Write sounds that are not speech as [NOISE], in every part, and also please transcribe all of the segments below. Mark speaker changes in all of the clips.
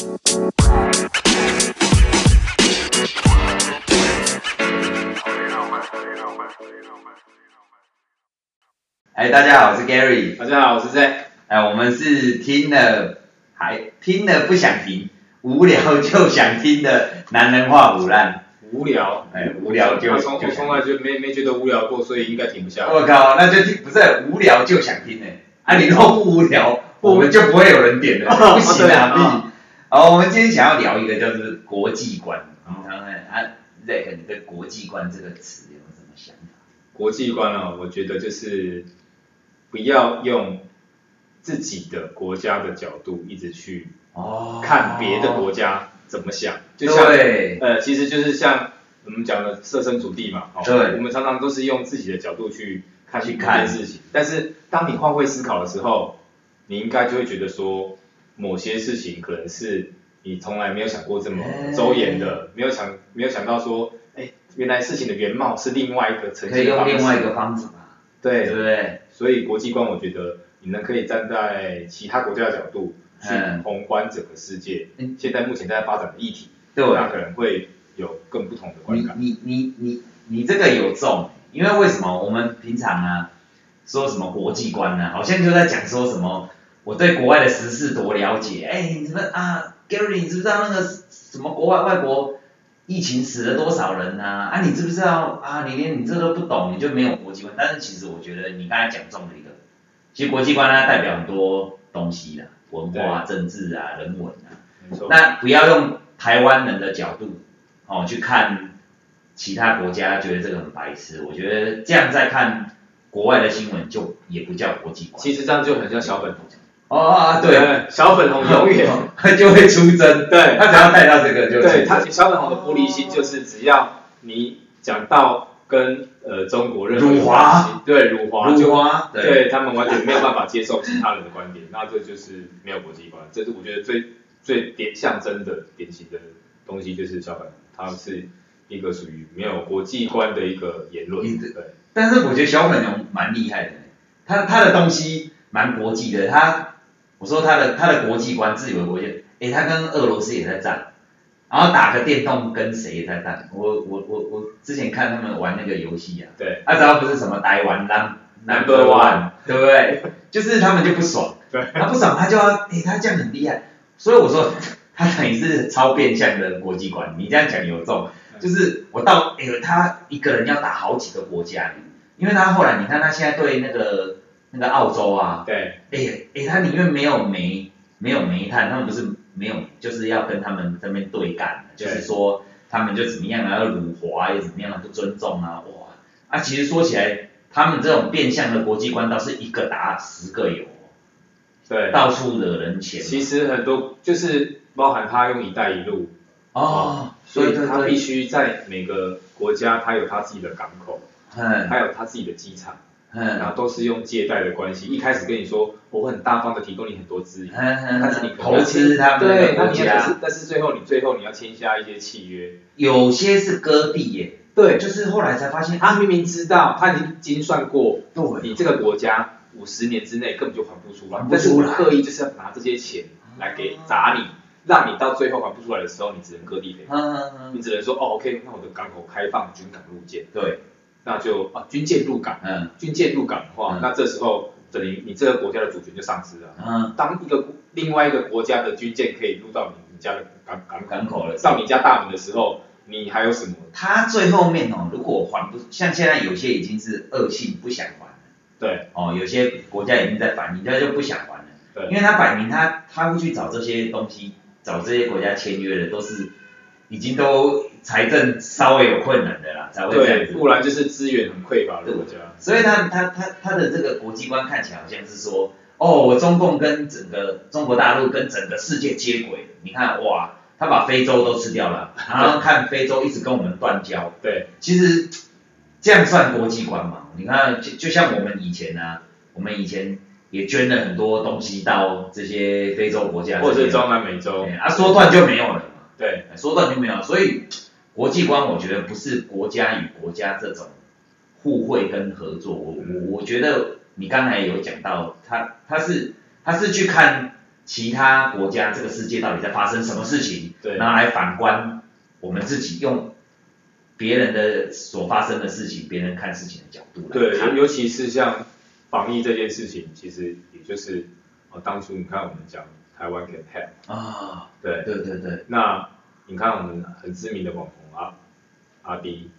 Speaker 1: 哎，大家好，我是 Gary。
Speaker 2: 大家好，我是 Zack。
Speaker 1: 哎，我们是听了还听了不想停，无聊就想听的男人话唬烂。
Speaker 2: 无聊，
Speaker 1: 哎，无聊就
Speaker 2: 从我从来就没没觉得无聊过，所以应该停不下来。
Speaker 1: 我靠，那就听不是无聊就想听呢？啊，你若不无聊，我们就不会有人点了，[LAUGHS] 不行啊，必。好，我们今天想要聊一个叫做国际观。你看看啊，Zack，你对国际观这个词有什么想法？
Speaker 2: 国际观啊，我觉得就是。不要用自己的国家的角度一直去看别的国家怎么想，就像呃，其实就是像我们讲的设身处地嘛，对，我们常常都是用自己的角度去看去看事情，但是当你换位思考的时候，你应该就会觉得说，某些事情可能是你从来没有想过这么周延的，没有想没有想到说，哎，原来事情的原貌是另外一个呈现方式，可以
Speaker 1: 用另外一个方式嘛，
Speaker 2: 对，
Speaker 1: 对不对？
Speaker 2: 所以国际观，我觉得你们可以站在其他国家的角度去宏观整个世界。嗯、现在目前在发展的议题，对，那可能会有更不同的观感。
Speaker 1: 你你你你你这个有中，因为为什么我们平常啊说什么国际观呢、啊？好像就在讲说什么我对国外的时事多了解。哎，你们啊，Gary，你知不知道那个什么国外外国？疫情死了多少人啊？啊，你知不知道啊？你连你这都不懂，你就没有国际观。但是其实我觉得你刚才讲中了一个，其实国际观它代表很多东西啦，文化、政治啊、人文啊。那不要用台湾人的角度哦去看其他国家，觉得这个很白痴。我觉得这样再看国外的新闻，就也不叫国际观。
Speaker 2: 其实这样就很像小粉红。
Speaker 1: 哦啊对，对，
Speaker 2: 小粉红永远。
Speaker 1: 他 [LAUGHS] 就会出征，对，他只要带到这个就，
Speaker 2: 对他小粉红的玻璃心就是只要你讲到跟呃中国任何
Speaker 1: 辱华，
Speaker 2: 对辱华，
Speaker 1: 辱华，
Speaker 2: 对，对他们完全没有办法接受其他人的观点，那这就是没有国际观，这是我觉得最最典象征的典型的东西就是小粉红，他是一个属于没有国际观的一个言论，对，
Speaker 1: 但是我觉得小粉红蛮厉害的，他他的东西蛮国际的，他。我说他的他的国际观，自由的国际，诶，他跟俄罗斯也在战，然后打个电动跟谁也在战。我我我我之前看他们玩那个游戏啊，
Speaker 2: 对，
Speaker 1: 他只要不是什么台湾 number one，对不对？就是他们就不爽，对，他不爽他就要，诶，他这样很厉害，所以我说 [LAUGHS] 他等于是超变相的国际观。你这样讲有中，就是我到，诶，他一个人要打好几个国家，因为他后来你看他现在对那个。那个澳洲啊，对，哎哎，它里面没有煤，没有煤炭，他们不是没有，就是要跟他们这边对干，就是说他们就怎么样啊，要辱华又怎么样啊，不尊重啊，哇，啊，其实说起来，他们这种变相的国际观倒是一个打十个有，对，到处惹人嫌。
Speaker 2: 其实很多就是包含他用一带一路，哦，所以他必须在每个国家，他有他自己的港口，嗯，还有他自己的机场。嗯，然后都是用借贷的关系，一开始跟你说我会很大方的提供你很多资源，但是你
Speaker 1: 投资他们对，那你，
Speaker 2: 但是但是最后你最后你要签下一些契约，
Speaker 1: 有些是割地耶，对，就是后来才发现
Speaker 2: 他明明知道他已经精算过，对，你这个国家五十年之内根本就还不出来，但是我刻意就是要拿这些钱来给砸你，让你到最后还不出来的时候，你只能割地赔，你只能说哦 OK，那我的港口开放军港路线，对。那就啊，军舰入港，嗯，军舰入港的话，嗯、那这时候等于你这个国家的主权就丧失了。嗯，当一个另外一个国家的军舰可以入到你你家的港港港口了，到你家大门的时候，你还有什么？
Speaker 1: 他最后面哦，如果还不像现在有些已经是恶性不想还了，对，哦，有些国家已经在反应，他就不想还了，对，因为他摆明他他会去找这些东西，找这些国家签约的都是已经都。财政稍微有困难的啦，才会这样子，
Speaker 2: 不然就是资源很匮乏的国家。
Speaker 1: 所以他他他他的这个国际观看起来好像是说，哦，我中共跟整个中国大陆跟整个世界接轨，你看哇，他把非洲都吃掉了，然后看非洲一直跟我们断交。对，其实这样算国际观嘛？你看，就就像我们以前啊，我们以前也捐了很多东西到这些非洲国家，
Speaker 2: 或者是中南美洲，
Speaker 1: 啊，说断就没有了嘛。对，说断就没有，所以。国际观，我觉得不是国家与国家这种互惠跟合作，我我我觉得你刚才有讲到，他他是他是去看其他国家这个世界到底在发生什么事情，
Speaker 2: 对，
Speaker 1: 然后来反观我们自己，用别人的所发生的事情，别人看事情的角度来看。
Speaker 2: 对，尤其是像防疫这件事情，其实也就是哦，当初你看我们讲台湾 can help
Speaker 1: 啊，
Speaker 2: 对。
Speaker 1: 对对对，
Speaker 2: 那你看我们很知名的网阿迪，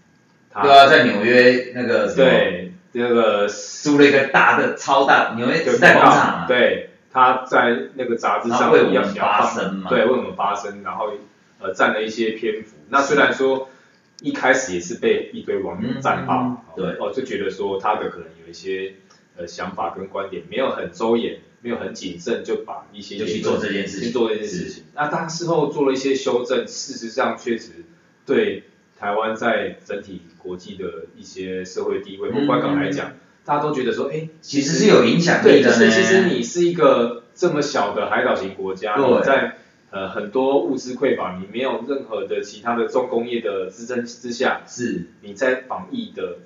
Speaker 1: 他对啊，在纽约那个
Speaker 2: 对那个
Speaker 1: 租了一个大的超大纽约时代广场啊，
Speaker 2: 对。他在那个杂志上
Speaker 1: 为我们发声嘛，
Speaker 2: 对，为我们发声，然后呃占了一些篇幅。那虽然说一开始也是被一堆网友赞爆，
Speaker 1: 嗯，对，
Speaker 2: 哦就觉得说他的可能有一些呃想法跟观点没有很周延，没有很谨慎，就把一些
Speaker 1: 就去做这件事情，
Speaker 2: 去做这件事情。那当事后做了一些修正，事实上确实对台湾在整体国际的一些社会地位或观感来讲。嗯大家都觉得说，哎，
Speaker 1: 其实是有影响力的。
Speaker 2: 对，就是其实你是一个这么小的海岛型国家，你在呃很多物资匮乏，你没有任何的其他的重工业的支撑之下，
Speaker 1: 是
Speaker 2: 你在防疫的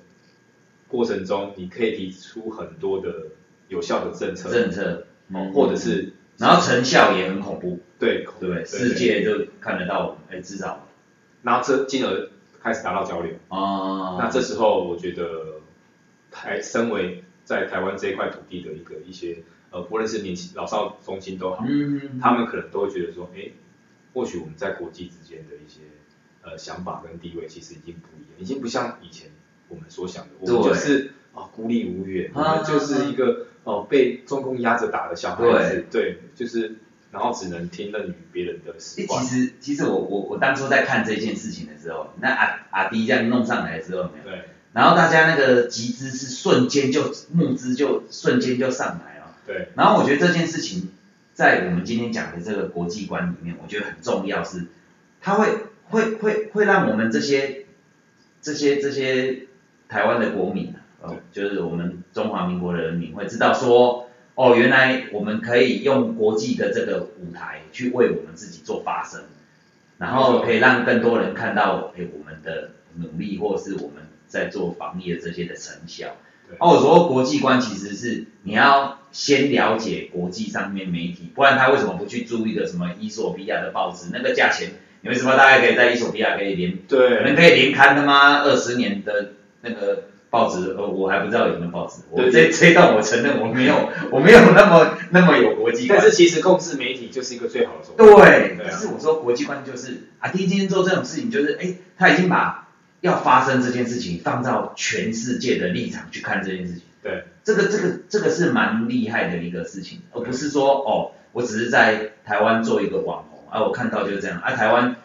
Speaker 2: 过程中，你可以提出很多的有效的政策，
Speaker 1: 政策，
Speaker 2: 嗯，或者是，
Speaker 1: 然后成效也很恐怖，对，对对？世界就看得到，哎，至少，
Speaker 2: 然后这进而开始达到交流，
Speaker 1: 哦，
Speaker 2: 那这时候我觉得。台身为在台湾这一块土地的一个一些呃，不论是年轻老少中青都好，
Speaker 1: 嗯，
Speaker 2: 他们可能都会觉得说，哎，或许我们在国际之间的一些呃想法跟地位其实已经不一样，已经不像以前我们所想的，我们就是啊、哦、孤立无援，我们就是一个哦被中共压着打的小孩子，对，对，就是然后只能听任于别人的使唤。
Speaker 1: 其实其实我我我当初在看这件事情的时候，那阿阿迪这样弄上来的时候，没有。
Speaker 2: 对。
Speaker 1: 然后大家那个集资是瞬间就募资就瞬间就上来了，
Speaker 2: 对。
Speaker 1: 然后我觉得这件事情在我们今天讲的这个国际观里面，我觉得很重要是，它会会会会让我们这些这些这些台湾的国民哦，就是我们中华民国的人民会知道说，哦，原来我们可以用国际的这个舞台去为我们自己做发声，然后可以让更多人看到，哎，我们的努力或者是我们。在做防疫的这些的成效，哦，我说国际观其实是你要先了解国际上面媒体，不然他为什么不去租一个什么伊索比亚的报纸？那个价钱，你为什么大概可以在伊索比亚可以连，
Speaker 2: 对，
Speaker 1: 可能可以连刊的吗？二十年的那个报纸，呃，我还不知道有没有报纸。我这这一段我承认我没有，我没有那么那么有国际观。
Speaker 2: 但是其实控制媒体就是一个最好的手
Speaker 1: 段。对，可是我说国际观就是啊，第一今天做这种事情就是，哎，他已经把。要发生这件事情，放到全世界的立场去看这件事情。
Speaker 2: 对，
Speaker 1: 这个这个这个是蛮厉害的一个事情，而不是说哦，我只是在台湾做一个网红，啊，我看到就是这样，啊，台湾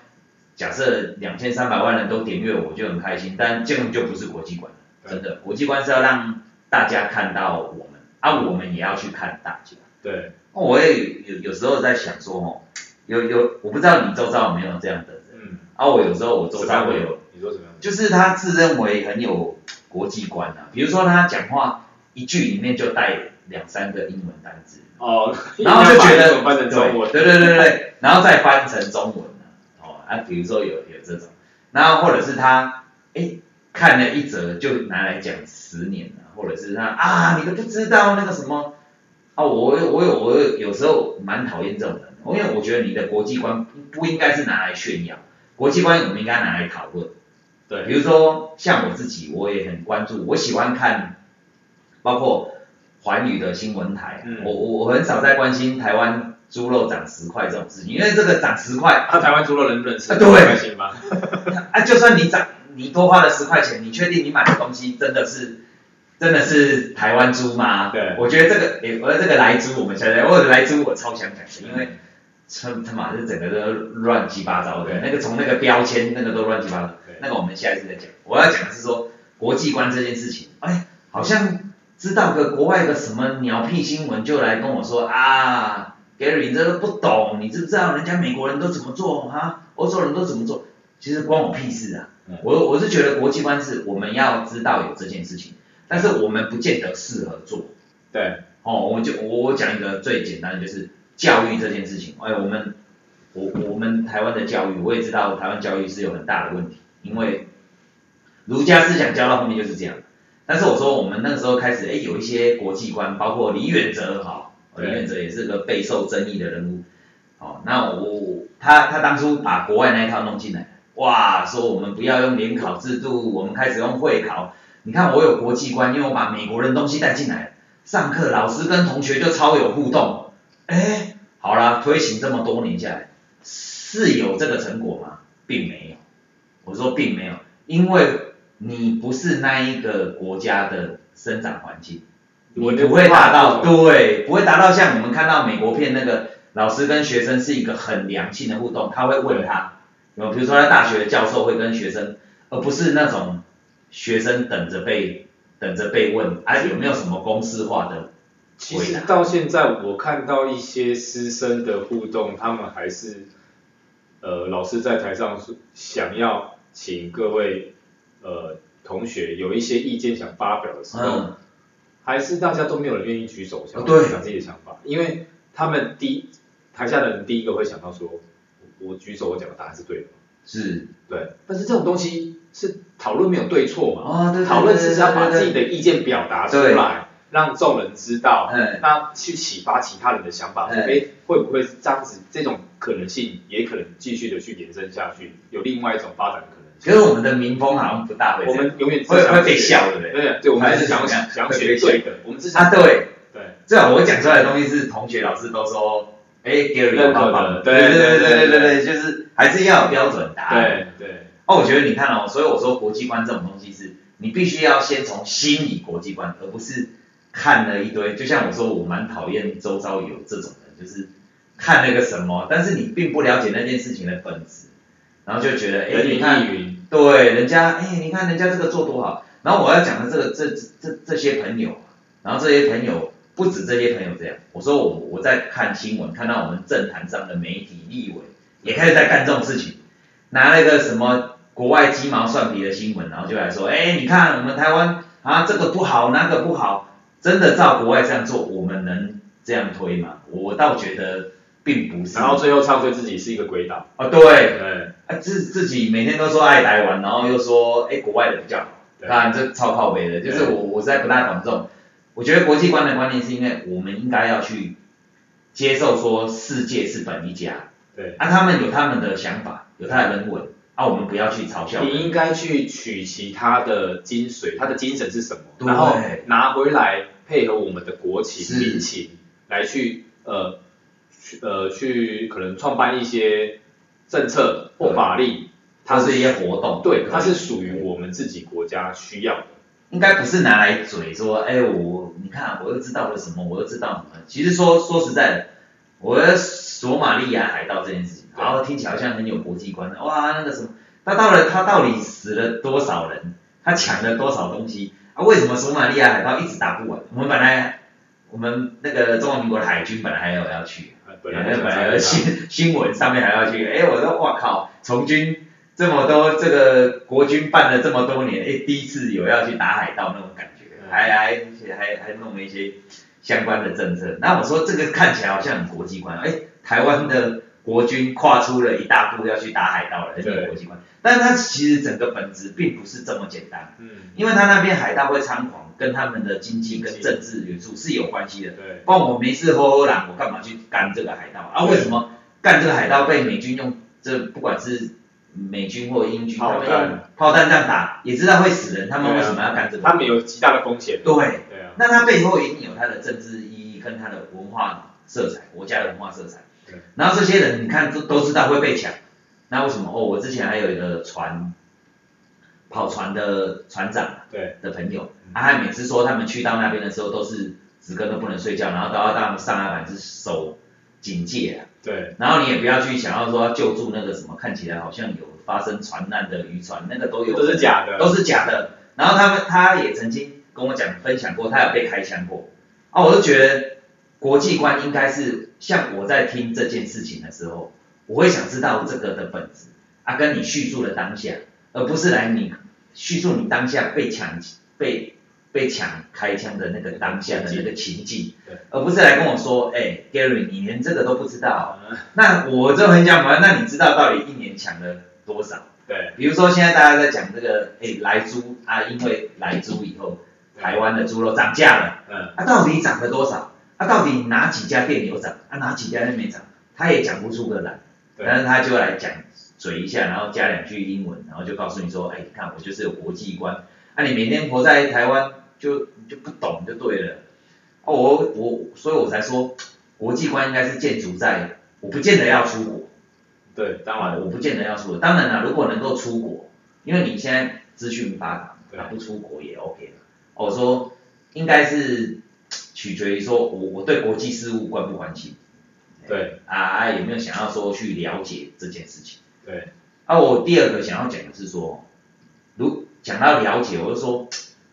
Speaker 1: 假设两千三百万人都点阅我就很开心，但这样就不是国际观，真的，国际观是要让大家看到我们，啊，我们也要去看大家。
Speaker 2: 对，
Speaker 1: 我也有有时候在想说哦，有有我不知道你周遭有没有这样的人，嗯，啊，我有时候我周遭会有。
Speaker 2: 你说什么？
Speaker 1: 就是他自认为很有国际观啊，比如说他讲话一句里面就带两三个英文单字，
Speaker 2: 哦，[LAUGHS]
Speaker 1: 然后就觉得
Speaker 2: 翻成中文，
Speaker 1: 对对对对对，然后再翻成中文哦，啊，比如说有有这种，然后或者是他哎看了一则就拿来讲十年了，或者是他啊你都不知道那个什么，啊我我有我有，有，有时候蛮讨厌这种人，因为我觉得你的国际观不应该是拿来炫耀，国际观我们应该拿来讨论。对，比如说像我自己，我也很关注，我喜欢看，包括寰宇的新闻台，嗯、我我我很少在关心台湾猪肉涨十块这种事情，因为这个涨十块，
Speaker 2: 他、啊、台湾猪肉能不能吃？
Speaker 1: 啊对，开心吗？[LAUGHS] 啊，就算你涨，你多花了十块钱，你确定你买的东西真的是真的是台湾猪吗？
Speaker 2: 对，
Speaker 1: 我觉得这个，诶，我这个来猪，我们现在，我来猪我超想讲的，因为。他他妈的整个都乱七八糟的，那个从那个标签那个都乱七八糟，那个我们下一次再讲。我要讲的是说国际观这件事情，哎，好像知道个国外的什么鸟屁新闻就来跟我说啊，Gary 你这都不懂，你知不知道人家美国人都怎么做啊，欧洲人都怎么做？其实关我屁事啊！我我是觉得国际观是我们要知道有这件事情，但是我们不见得适合做。
Speaker 2: 对，
Speaker 1: 哦，我就我我讲一个最简单的就是。教育这件事情，哎，我们我我们台湾的教育，我也知道台湾教育是有很大的问题，因为儒家思想教到后面就是这样。但是我说我们那个时候开始，哎，有一些国际观，包括李远哲哈，李远哲也是个备受争议的人物。哦，那我他他当初把国外那一套弄进来，哇，说我们不要用联考制度，我们开始用会考。你看我有国际观，因为我把美国人东西带进来，上课老师跟同学就超有互动。哎，好啦，推行这么多年下来，是有这个成果吗？并没有。我说并没有，因为。你不是那一个国家的生长环境，你不会达到，对，不会达到像我们看到美国片那个老师跟学生是一个很良性的互动，他会问他，有比如说在大学的教授会跟学生，而不是那种学生等着被等着被问，啊有没有什么公式化的？
Speaker 2: 其实到现在我看到一些师生的互动，他们还是，呃老师在台上想要请各位。呃，同学有一些意见想发表的时候，嗯、还是大家都没有人愿意举手想讲自己的想法，因为他们第一台下的人第一个会想到说，我举手我讲的答案是对的，
Speaker 1: 是，
Speaker 2: 对，但是这种东西是讨论没有对错嘛，哦、对对对讨论是要把自己的意见表达出来，让众人知道，嗯、那去启发其他人的想法，哎、嗯，会不会这样子？这种可能性也可能继续的去延伸下去，有另外一种发展的可能。
Speaker 1: 其实我们的民风好像不大会，
Speaker 2: 我们永远
Speaker 1: 会会被笑，对不对？
Speaker 2: 对对，我们还是想想想学对的，我们之前
Speaker 1: 啊对。对，最好我讲出来的东西是同学老师都说，哎办法的，对对对对对对，就是还是要有标准答案。对对。哦，我觉得你看哦，所以我说国际观这种东西是，你必须要先从心理国际观，而不是看了一堆，就像我说，我蛮讨厌周遭有这种人，就是看那个什么，但是你并不了解那件事情的本质。然后就觉得，哎，你看，对，人家，哎，你看人家这个做多好。然后我要讲的这个，这这这些朋友，然后这些朋友不止这些朋友这样。我说我我在看新闻，看到我们政坛上的媒体立委也开始在干这种事情，拿那个什么国外鸡毛蒜皮的新闻，然后就来说，哎，你看我们台湾啊，这个不好，那个不好，真的照国外这样做，我们能这样推吗？我倒觉得。并不是，
Speaker 2: 然后最后唱衰自己是一个鬼岛。
Speaker 1: 哦，对，对，啊自自己每天都说爱台湾，然后又说，哎，国外的比较好，当然这超靠北的，就是我我实在不大懂这种，我觉得国际观的观念是因为我们应该要去接受说世界是本一家，
Speaker 2: 对，
Speaker 1: 啊他们有他们的想法，有他的人文，啊我们不要去嘲笑，
Speaker 2: 你应该去取其他的精髓，他的精神是什么，然后拿回来配合我们的国情民情来去呃去。呃，去可能创办一些政策或法律，
Speaker 1: 它是一些活动，
Speaker 2: 对，它是属于我们自己国家需要的，
Speaker 1: 应该不是拿来嘴说，哎，我你看我又知道了什么，我又知道什么。其实说说实在的，我的索马利亚海盗这件事情，然后听起来好像很有国际观的，哇，那个什么，他到了他到底死了多少人，他抢了多少东西，啊，为什么索马利亚海盗一直打不完？我们本来我们那个中华民国的海军本来还有要去。本来本来新新闻上面还要去，哎，我说哇靠，从军这么多，这个国军办了这么多年，哎，第一次有要去打海盗那种感觉，还还还还弄了一些相关的政策。那我说这个看起来好像很国际观，哎，台湾的国军跨出了一大步要去打海盗了，这个国际观。但是它其实整个本质并不是这么简单，嗯，因为它那边海盗会猖狂，跟他们的经济跟政治元素是有关系的，对，不然我没事喝喝懒，我干嘛去干这个海盗啊？为什么干这个海盗被美军用这不管是美军或英军他们用炮弹这样打，也知道会死人，他们为什么要干这个？
Speaker 2: 他们有极大的风险，
Speaker 1: 对，对啊，那他背后一定有他的政治意义跟他的文化色彩，国家的文化色彩，对，然后这些人你看都都知道会被抢。那为什么？哦，我之前还有一个船跑船的船长，对。的朋友，他还每次说他们去到那边的时候，都是十个都不能睡觉，然后都要到上岸板是守警戒啊。
Speaker 2: 对。
Speaker 1: 然后你也不要去想要说救助那个什么看起来好像有发生船难的渔船，那个都有。
Speaker 2: 都是假的。
Speaker 1: 都是假的。然后他们他也曾经跟我讲分享过，他有被开枪过。啊，我就觉得国际观应该是像我在听这件事情的时候。我会想知道这个的本质，啊，跟你叙述的当下，而不是来你叙述你当下被抢、被被抢开枪的那个当下的那个情境，对，而不是来跟我说，哎，Gary，你连这个都不知道，[LAUGHS] 那我就很想问，那你知道到底一年抢了多少？
Speaker 2: 对，
Speaker 1: 比如说现在大家在讲这个，哎，莱猪啊，因为莱猪以后，台湾的猪肉涨价了，嗯，啊，到底涨了多少？啊，到底哪几家店有涨，啊哪几家店没涨，他也讲不出个来，但是他就来讲嘴一下，然后加两句英文，然后就告诉你说，哎，你看我就是有国际观，啊你每天活在台湾就你就不懂就对了，哦我我所以我才说国际观应该是建筑在，我不见得要出国，
Speaker 2: 对，当然
Speaker 1: 我不见得要出国，当然了，如果能够出国，因为你现在资讯发达，他不出国也 OK 了，我说应该是。取决于说我我对国际事务关不关心，
Speaker 2: 对，
Speaker 1: 啊有没有想要说去了解这件事情，
Speaker 2: 对，
Speaker 1: 啊我第二个想要讲的是说，如讲到了解，我就说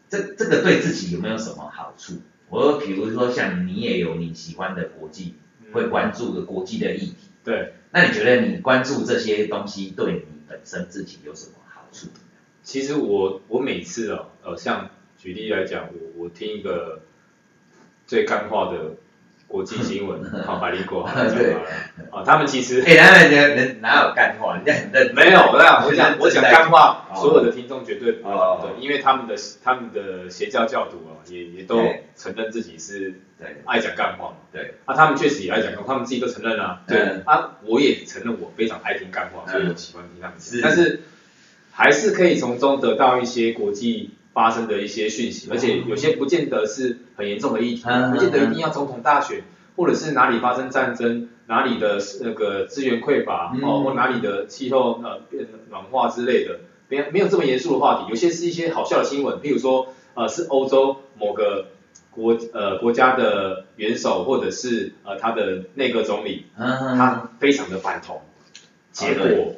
Speaker 1: 这这个对自己有没有什么好处？我说比如说像你也有你喜欢的国际，会关注的国际的议题，
Speaker 2: 对，
Speaker 1: 那你觉得你关注这些东西对你本身自己有什么好处？
Speaker 2: 其实我我每次哦，呃像举例来讲，我我听一个。最干话的国际新闻，[LAUGHS] 好，百灵果，[LAUGHS] 好了，讲啊，他们其实，
Speaker 1: 哎，哪有人人哪有干话？人家很认，
Speaker 2: 没有，我讲 [LAUGHS] 我讲我讲干话，所有的听众绝对不懂的，因为他们的他们的邪教教徒啊，也也都承认自己是爱讲干话，
Speaker 1: 对，
Speaker 2: 啊，他们确实也爱讲干话，他们自己都承认了，对，啊，我也承认我非常爱听干话，所以我喜欢听他们，但是还是可以从中得到一些国际。发生的一些讯息，而且有些不见得是很严重的议题，不见得一定要总统大选，或者是哪里发生战争，哪里的那个资源匮乏，哦，或哪里的气候呃变暖化之类的，没没有这么严肃的话题，有些是一些好笑的新闻，譬如说呃是欧洲某个国呃国家的元首或者是呃他的内阁总理，他非常的反同，结果。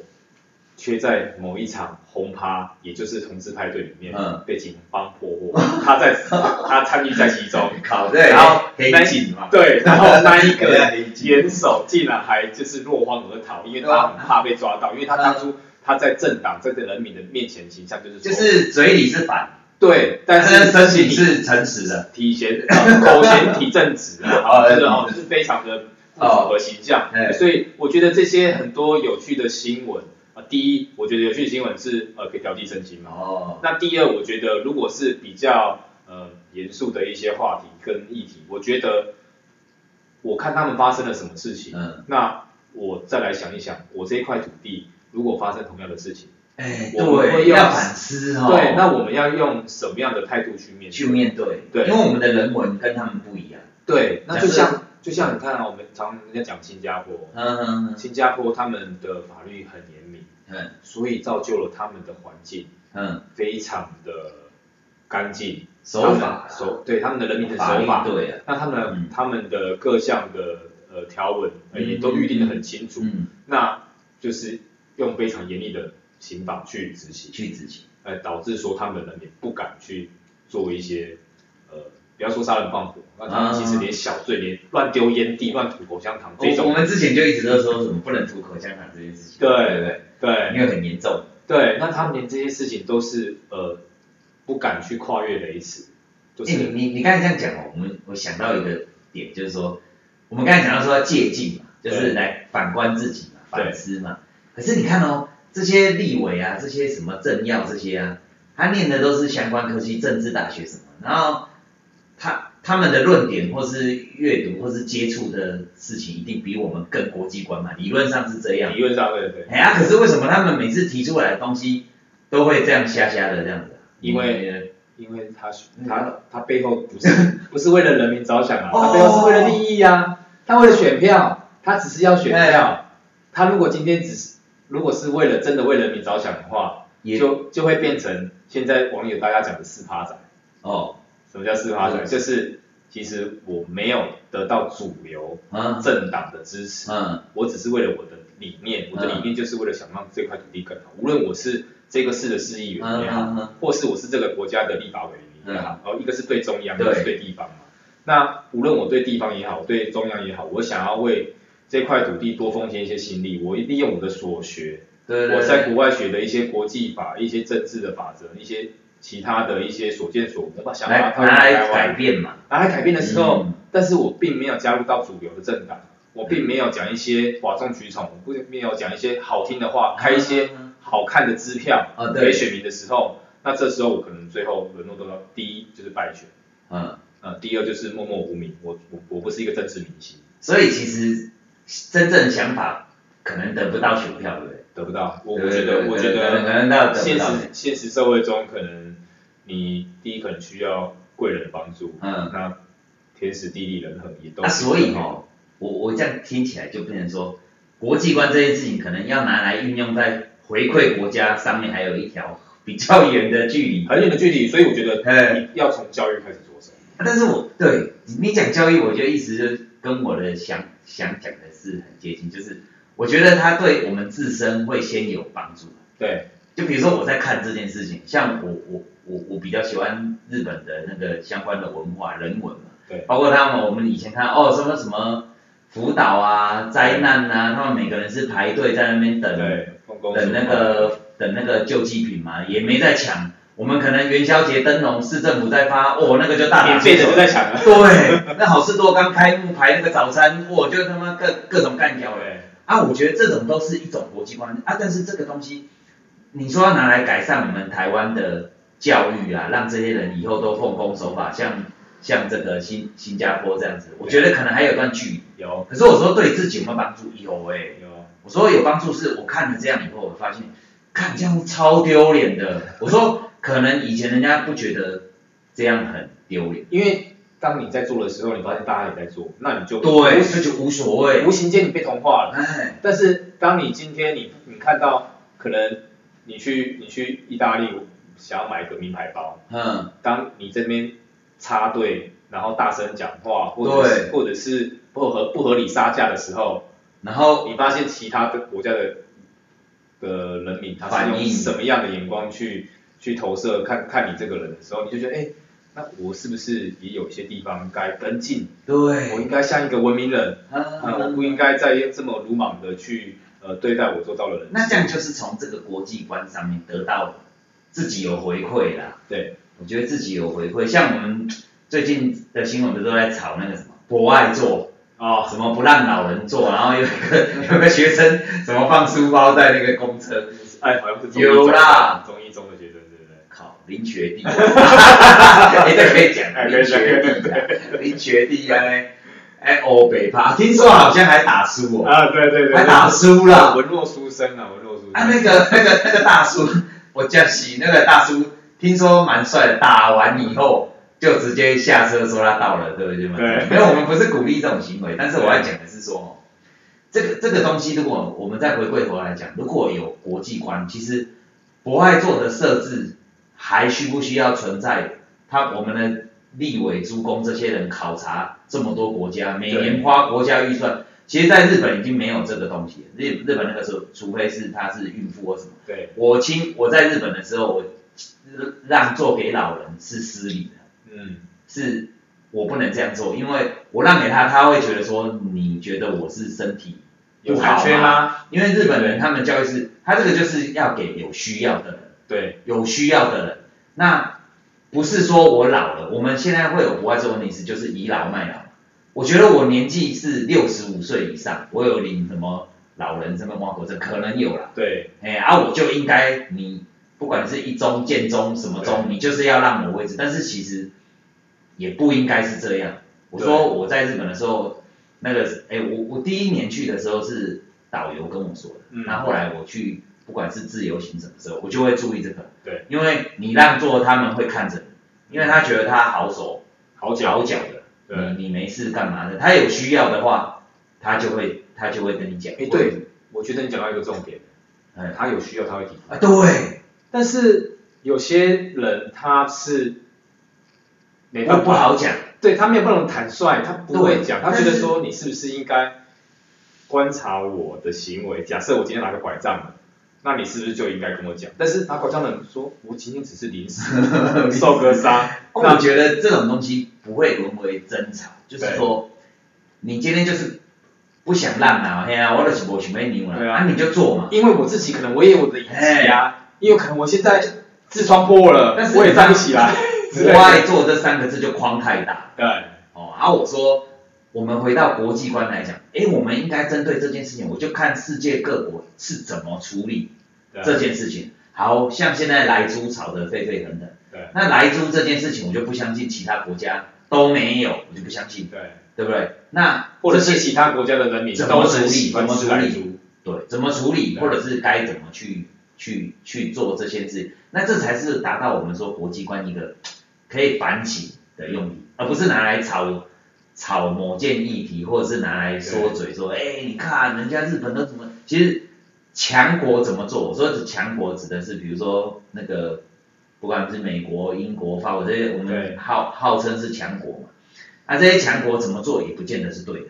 Speaker 2: 却在某一场轰趴，也就是同志派对里面，嗯、被警方破获，他在 [LAUGHS] 他参与在其中，然后黑警嘛，对，然后那一个 [LAUGHS] 元首竟然还就是落荒而逃，因为他很怕被抓到，因为他当初他在政党这个人民的面前形象就是
Speaker 1: 就是嘴里是反，
Speaker 2: 对，但是
Speaker 1: 身体是诚实的，
Speaker 2: 体贤口贤体正直啊，[LAUGHS] 好，是哦，就是非常的符合形象，所以我觉得这些很多有趣的新闻。啊，第一，我觉得有趣新闻是呃可以调剂身心嘛。哦。那第二，我觉得如果是比较呃严肃的一些话题跟议题，我觉得我看他们发生了什么事情，嗯，那我再来想一想，我这一块土地如果发生同样的事情，
Speaker 1: 哎，我们会要反思哦。
Speaker 2: 对，那我们要用什么样的态度去面对？
Speaker 1: 去面对。对。因为我们的人文跟他们不一样。
Speaker 2: 对，那就像。就像你看啊，我们常人家讲新加坡，嗯嗯嗯，新加坡他们的法律很严明，嗯，所以造就了他们的环境，嗯，非常的干净，
Speaker 1: 手法，
Speaker 2: 手对他们的人民的手法，对，那他们他们的各项的呃条文也都预定的很清楚，嗯，那就是用非常严厉的刑法去执行，
Speaker 1: 去执行，
Speaker 2: 呃，导致说他们的人民不敢去做一些呃。不要说杀人放火，那他们其实连小罪，连乱丢烟蒂、乱吐口香糖这种，
Speaker 1: 我们之前就一直都说什么不能吐口香糖这件事情，
Speaker 2: 对。对对，
Speaker 1: 因为很严重。
Speaker 2: 对，那他们连这些事情都是呃不敢去跨越雷池。
Speaker 1: 哎，你你你刚才这样讲哦，我们我想到一个点，就是说我们刚才讲到说要借镜嘛，就是来反观自己嘛，反思嘛。可是你看哦，这些立委啊，这些什么政要这些啊，他念的都是相关科技、政治大学什么，然后。他他们的论点或是阅读或是接触的事情，一定比我们更国际观嘛？理论上是这样。
Speaker 2: 理论上对对。
Speaker 1: 哎呀，可是为什么他们每次提出来的东西都会这样瞎瞎的这样子？
Speaker 2: 因为因为他他他背后不是 [LAUGHS] 不是为了人民着想啊，他背后是为了利益啊，他为了选票，他只是要选票。他如果今天只是如果是为了真的为人民着想的话，就就会变成现在网友大家讲的四趴仔。哦。什么叫四趴仔？就是其实我没有得到主流政党的支持，嗯，我只是为了我的理念，我的理念就是为了想让这块土地更好。无论我是这个市的市议员也好，或是我是这个国家的立法委员也好，哦，一个是对中央，一个是对地方嘛。那无论我对地方也好，对中央也好，我想要为这块土地多奉献一些心力，我利用我的所学，我在国外学的一些国际法、一些政治的法则、一些。其他的一些所见所闻，想把它拿
Speaker 1: 来改变嘛，
Speaker 2: 拿来改变的时候，嗯、但是我并没有加入到主流的政党，我并没有讲一些哗众取宠，我并没有讲一些好听的话，开一些好看的支票给选民的时候，嗯、那这时候我可能最后沦落到第一就是败选，嗯，呃，第二就是默默无名，我我我不是一个政治明星。
Speaker 1: 所以其实真正想法可能得不到选票，对不对？
Speaker 2: 得不到，我我觉得我觉得现实现实社会中可能你第一可能需要贵人的帮助，嗯，那天时地利人和也都。
Speaker 1: 啊，所以哦，我我这样听起来就变成说，国际观这件事情可能要拿来运用在回馈国家上面，还有一条比较远的距离，
Speaker 2: 很远的距离，所以我觉得要从教育开始着手。
Speaker 1: 但是我对你讲教育，我觉得意思就是跟我的想想讲的是很接近，就是我觉得它对我们自身会先有帮助。
Speaker 2: 对，
Speaker 1: 就比如说我在看这件事情，像我我我我比较喜欢日本的那个相关的文化人文嘛，
Speaker 2: 对，
Speaker 1: 包括他们我们以前看哦什么什么福岛啊灾难啊，他们每个人是排队在那边等，等那个等那个救济品嘛，也没在抢。我们可能元宵节灯笼市政府在发，哦，那个就大打出手。免费的
Speaker 2: 就在抢了。
Speaker 1: 对，那好事多刚开幕排那个早餐，我，就他妈各各种干掉嘞。啊，我觉得这种都是一种国际观啊，但是这个东西，你说要拿来改善我们台湾的教育啊，让这些人以后都奉公守法，像像这个新新加坡这样子，我觉得可能还有段距离。
Speaker 2: 有。
Speaker 1: 可是我说对自己有没有帮助？有诶、欸。
Speaker 2: 有。
Speaker 1: 我说有帮助，是我看了这样以后，我发现，看这样超丢脸的。我说。可能以前人家不觉得这样很丢脸，
Speaker 2: 因为当你在做的时候，你发现大家也在做，那你就
Speaker 1: 对，这就无所谓，
Speaker 2: 无形间你被同化了。哎，但是当你今天你你看到，可能你去你去意大利想要买一个名牌包，嗯，当你这边插队，然后大声讲话，或者是对或者是不合不合理杀价的时候，然后你发现其他的国家的的人民他是用什么样的眼光去。去投射看看你这个人的时候，你就觉得，哎，那我是不是也有一些地方该跟进？
Speaker 1: 对，
Speaker 2: 我应该像一个文明人，啊，啊我不应该再这么鲁莽的去呃对待我做到的人。
Speaker 1: 那这样就是从这个国际观上面得到自己有回馈啦。
Speaker 2: 对，
Speaker 1: 我觉得自己有回馈，像我们最近的新闻不是都在炒那个什么博爱座哦，什么不让老人坐，然后有一个有个学生什么放书包在那个公车，
Speaker 2: 哎，好像是
Speaker 1: 有啦。林学弟，哈哈哈你这可以讲，林学弟，林学弟啊，哎，欧北趴，听说好像还打输哦，
Speaker 2: 啊，对对对，
Speaker 1: 还打输了，
Speaker 2: 文弱书生啊，文弱书生，
Speaker 1: 啊，那个那个那个大叔，[LAUGHS] 我叫喜，那个大叔，听说蛮帅的，打完以后就直接下车说他到了，对不对？嘛？对，因为我们不是鼓励这种行为，但是我要讲的是说，这个这个东西，如果我们再回过头来讲，如果有国际观，其实博爱座的设置。还需不需要存在？他我们的立委、诸公这些人考察这么多国家，每年花国家预算，其实在日本已经没有这个东西。日日本那个时候，除非是他是孕妇或什么。
Speaker 2: 对。
Speaker 1: 我亲我在日本的时候，我让座给老人是失礼的。嗯。是我不能这样做，因为我让给他，他会觉得说，你觉得我是身体不好吗？因为日本人他们教育是，他这个就是要给有需要的人。
Speaker 2: 对，
Speaker 1: 有需要的人，那不是说我老了，我们现在会有博爱座问题是就是倚老卖老。我觉得我年纪是六十五岁以上，我有领什么老人什么外国证，可能有了。
Speaker 2: 对，
Speaker 1: 哎，啊，我就应该你不管是一中、建中什么中，你就是要让我位置，但是其实也不应该是这样。我说我在日本的时候，那个，哎，我我第一年去的时候是导游跟我说的，嗯，然后后来我去。不管是自由行什么时候，我就会注意这个。
Speaker 2: 对，
Speaker 1: 因为你让座，他们会看着你，因为他觉得他好手
Speaker 2: 好脚
Speaker 1: 好脚的，对你你没事干嘛的？他有需要的话，他就会他就会跟你讲。
Speaker 2: 哎，对，我觉得你讲到一个重点，哎，他有需要他会提。
Speaker 1: 啊，对。
Speaker 2: 但是有些人他是没办法
Speaker 1: 不好讲，
Speaker 2: 对他没有办法坦率，他不会讲，他觉得说你是不是应该观察我的行为？假设我今天拿个拐杖。那你是不是就应该跟我讲？但是拿拐杖的人说，我今天只是临时受个伤。
Speaker 1: 那我觉得这种东西不会沦为争吵，就是说，你今天就是不想让啊，嘿啊，我就是无想要让啦，那你就做嘛。
Speaker 2: 因为我自己可能我也有我的隐疾啊，因为可能我现在痔疮破了，但是我也站不起来。
Speaker 1: 不爱做这三个字就框太大。
Speaker 2: 对。
Speaker 1: 哦，然啊，我说。我们回到国际观来讲，哎，我们应该针对这件事情，我就看世界各国是怎么处理这件事情。好像现在莱猪炒得沸沸腾腾，对，那莱猪这件事情，我就不相信其他国家都没有，我就不相信。
Speaker 2: 对，
Speaker 1: 对不对？那
Speaker 2: 或者是其他国家的人民
Speaker 1: 怎么处理？怎么
Speaker 2: 处
Speaker 1: 理？对，怎么处理？或者是该怎么去去去做这些事？那这才是达到我们说国际观一个可以反省的用意，而不是拿来炒炒某件议题，或者是拿来说嘴说，哎，你看人家日本都怎么？其实强国怎么做？我说的强国指的是，比如说那个。不管是美国、英国、法国这些，我们号号称是强国嘛，那这些强国怎么做也不见得是对的，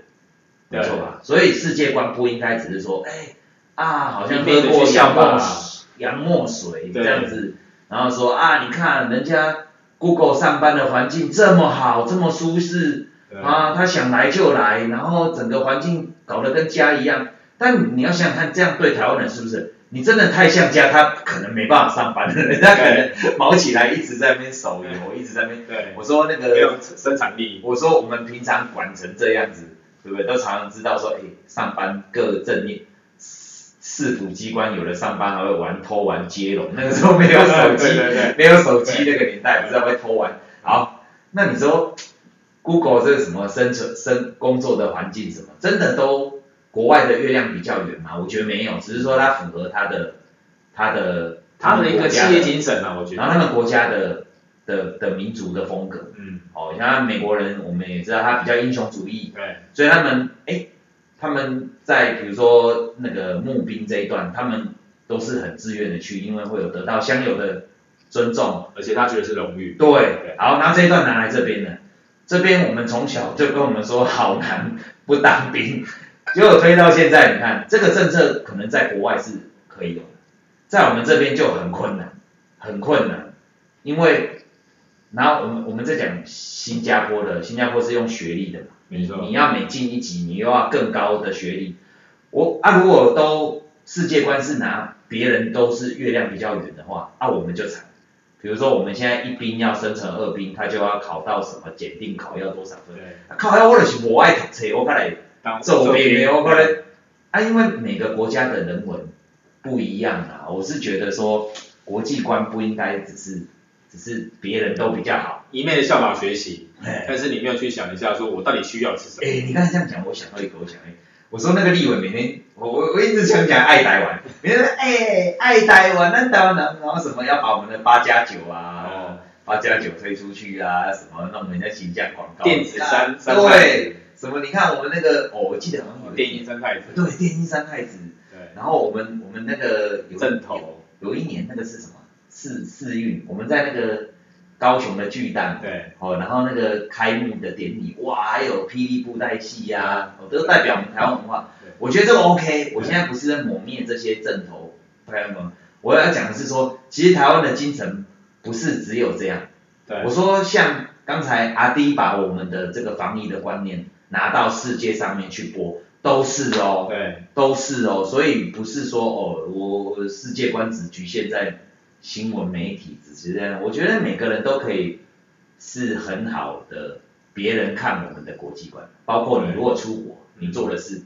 Speaker 1: 没错吧？所以世界观不应该只是说，哎啊，好像喝过洋墨洋墨水这样子，然后说啊，你看人家 Google 上班的环境这么好，这么舒适啊，他想来就来，然后整个环境搞得跟家一样。但你要想想看，这样对台湾人是不是？你真的太像家，他可能没办法上班，人家可能卯起来一直在那边手游，一直在那边。对。我说那个。没有
Speaker 2: 生产力。
Speaker 1: 我说我们平常管成这样子，对不对？都常常知道说，哎，上班各正业，市府机关有的上班还会玩偷玩接龙，那个时候没有手机，[LAUGHS] 没有手机那个年代，不知道会偷玩。好，那你说，Google 这个什么生存生工作的环境什么，真的都？国外的月亮比较圆嘛？我觉得没有，只是说它符合它的，它的，
Speaker 2: 它的一个企业精神啊，我觉得。
Speaker 1: 然后他们国家的的的民族的风格，嗯，哦，像美国人，我们也知道他比较英雄主义，对，所以他们，哎，他们在比如说那个募兵这一段，他们都是很自愿的去，因为会有得到乡有的尊重，
Speaker 2: 而且他觉得是荣誉。
Speaker 1: 对，好，拿这一段拿来这边呢，这边我们从小就跟我们说，好男不当兵。[LAUGHS] 结果推到现在，你看这个政策可能在国外是可以有的，在我们这边就很困难，很困难，因为，然后我们我们在讲新加坡的，新加坡是用学历的嘛，你你要每进一级，你又要更高的学历，我啊如果都世界观是拿别人都是月亮比较圆的话，啊我们就惨，比如说我们现在一兵要升成二兵，他就要考到什么检定考要多少分，考到我就是不爱读书，我看来。走边的，我可能啊，因为每个国家的人文不一样啊，我是觉得说国际观不应该只是只是别人都比较好，
Speaker 2: 一面的效法学习，但是你没有去想一下，说我到底需要是什么？
Speaker 1: 哎，你刚才这样讲，我想到一个，我想哎，我说那个立委每天，我我我一直想讲爱台湾，每天说哎爱台湾，那台湾然后什么要把我们的八加九啊，哦八加九推出去啊，什么弄人家形象广告，
Speaker 2: 电子山，
Speaker 1: 对。什么？你看我们那个，哦，我记得好像有
Speaker 2: 电音三太子。
Speaker 1: 对，电音三太子。对。然后我们我们那个有
Speaker 2: 正头，
Speaker 1: 有一年那个是什么？四四运，我们在那个高雄的巨蛋。对。哦，然后那个开幕的典礼，哇，还有霹雳布袋戏呀，哦，都代表我们台湾文化。我觉得这个 OK，我现在不是在抹灭这些阵头，台湾吗？我要讲的是说，其实台湾的精神不是只有这样。对。我说像刚才阿滴把我们的这个防疫的观念。拿到世界上面去播，都是哦，对，都是哦，所以不是说哦，我世界观只局限在新闻媒体，只是这样。我觉得每个人都可以是很好的，别人看我们的国际观，包括你如果出国，你做的是，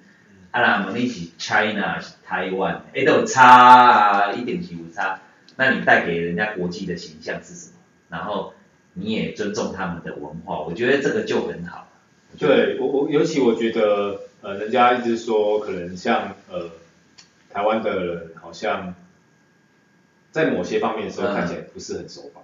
Speaker 1: 啊啦，我们一起 China、台湾，哎都有差啊，一点几无差，那你带给人家国际的形象是什么？然后你也尊重他们的文化，我觉得这个就很好。
Speaker 2: 对我我尤其我觉得呃人家一直说可能像呃台湾的人好像在某些方面的时候看起来不是很守法，嗯、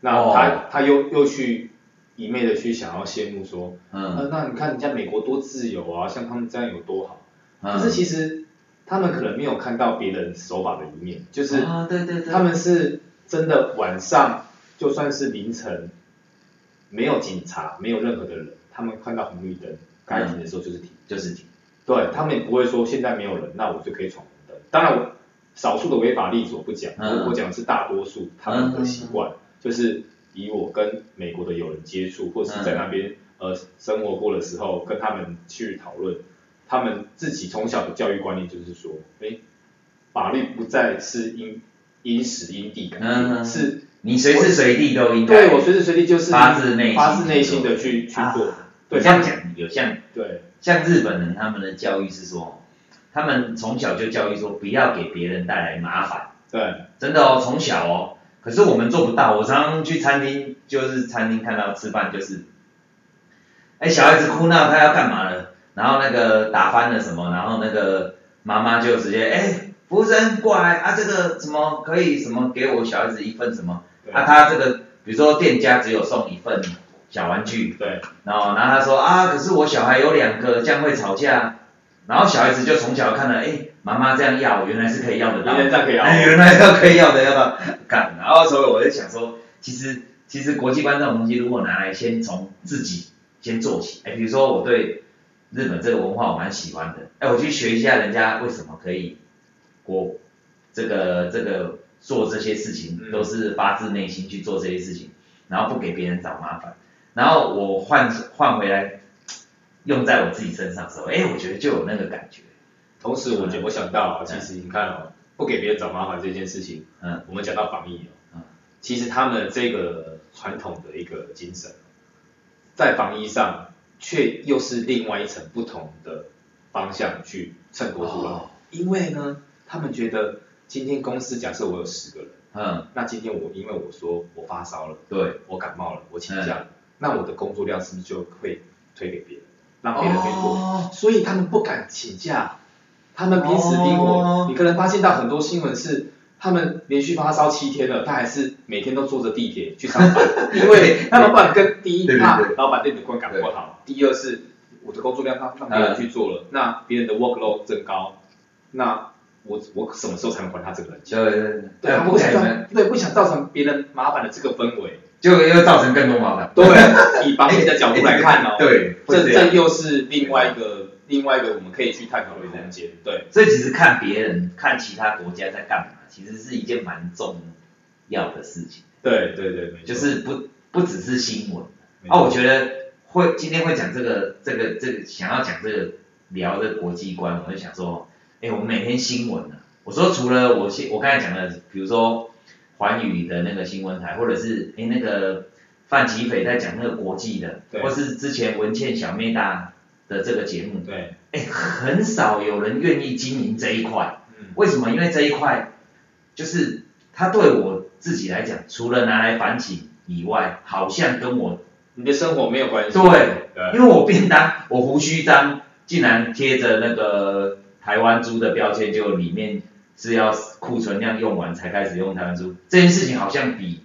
Speaker 2: 那他、哦、他又又去一昧的去想要羡慕说，嗯、呃，那你看人家美国多自由啊，像他们这样有多好，嗯、可是其实他们可能没有看到别人守法的一面，就是他们是真的晚上就算是凌晨没有警察没有任何的人。他们看到红绿灯该停的时候就是停，嗯、就是停。对，他们也不会说现在没有人，那我就可以闯红灯。当然我少数的违法例子我不讲，嗯、我讲的是大多数他们的习惯，嗯、就是以我跟美国的友人接触，或是在那边、嗯、呃生活过的时候，跟他们去讨论，他们自己从小的教育观念就是说，哎，法律不再是因因时因地改变，嗯、是
Speaker 1: 你随时随地都应该。
Speaker 2: 对，我随时随地就是发自内发自内心的去去做。啊对，
Speaker 1: 这样讲有像，对，像日本人他们的教育是说，他们从小就教育说不要给别人带来麻烦，对，真的哦，从小哦，可是我们做不到，我常常去餐厅，就是餐厅看到吃饭就是，哎，小孩子哭闹，他要干嘛了？然后那个打翻了什么，然后那个妈妈就直接，哎，服务生过来啊，这个什么可以什么给我小孩子一份什么？啊，他这个比如说店家只有送一份小玩具，
Speaker 2: 对，
Speaker 1: 然后然后他说啊，可是我小孩有两个，这样会吵架。然后小孩子就从小看到，哎，妈妈这样要，原来是可以要得到，
Speaker 2: 原来这样可以要，
Speaker 1: 哎，原来要可以要的，要不要干？然后所以我就想说，其实其实国际观这种东西，如果拿来先从自己先做起，哎，比如说我对日本这个文化我蛮喜欢的，哎，我去学一下人家为什么可以过这个这个做这些事情，都是发自内心去做这些事情，然后不给别人找麻烦，然后我换换回来。用在我自己身上的时候，哎，我觉得就有那个感觉。
Speaker 2: 同时，我觉我想到啊，其实你看哦，不给别人找麻烦这件事情，嗯，我们讲到防疫哦，嗯，其实他们这个传统的一个精神，在防疫上却又是另外一层不同的方向去衬托出来。哦，因为呢，他们觉得今天公司假设我有十个人，嗯，那今天我因为我说我发烧了，对，我感冒了，我请假，嗯，那我的工作量是不是就会推给别人？让别人给做，哦，所以他们不敢请假，他们拼死拼活。哦，你可能发现到很多新闻是，他们连续发烧七天了，他还是每天都坐着地铁去上班，[LAUGHS] 因为他们不敢跟第一怕老板对你的观感不好，第二是我的工作量让让别人去做了，那别人的 workload 增高，那我我什么时候才能还他这个人？对对，对他不想对不想造成别人麻烦的这个氛围。
Speaker 1: 就又造成更多麻烦。
Speaker 2: 对，以防疫的角度来看哦，[LAUGHS] 对，这这又是另外一个另外一个我们可以去探讨的空间。对，
Speaker 1: 所以其实看别人看其他国家在干嘛，其实是一件蛮重要的事情。
Speaker 2: 对对对，
Speaker 1: 就是不不只是新闻。啊，我觉得会今天会讲这个这个这个想要讲这个聊的国际观，我就想说，哎，我们每天新闻呢，我说除了我先我刚才讲的，比如说。环宇的那个新闻台，或者是诶那个范吉斐在讲那个国际的，或是之前文倩小妹大的这个节目，对，诶很少有人愿意经营这一块，嗯，为什么？因为这一块就是他对我自己来讲，除了拿来反省以外，好像跟我
Speaker 2: 你的生活没有关系，
Speaker 1: 对，对。因为我便当我胡须章竟然贴着那个台湾猪的标签，就里面。是要库存量用完才开始用台湾猪，这件事情好像比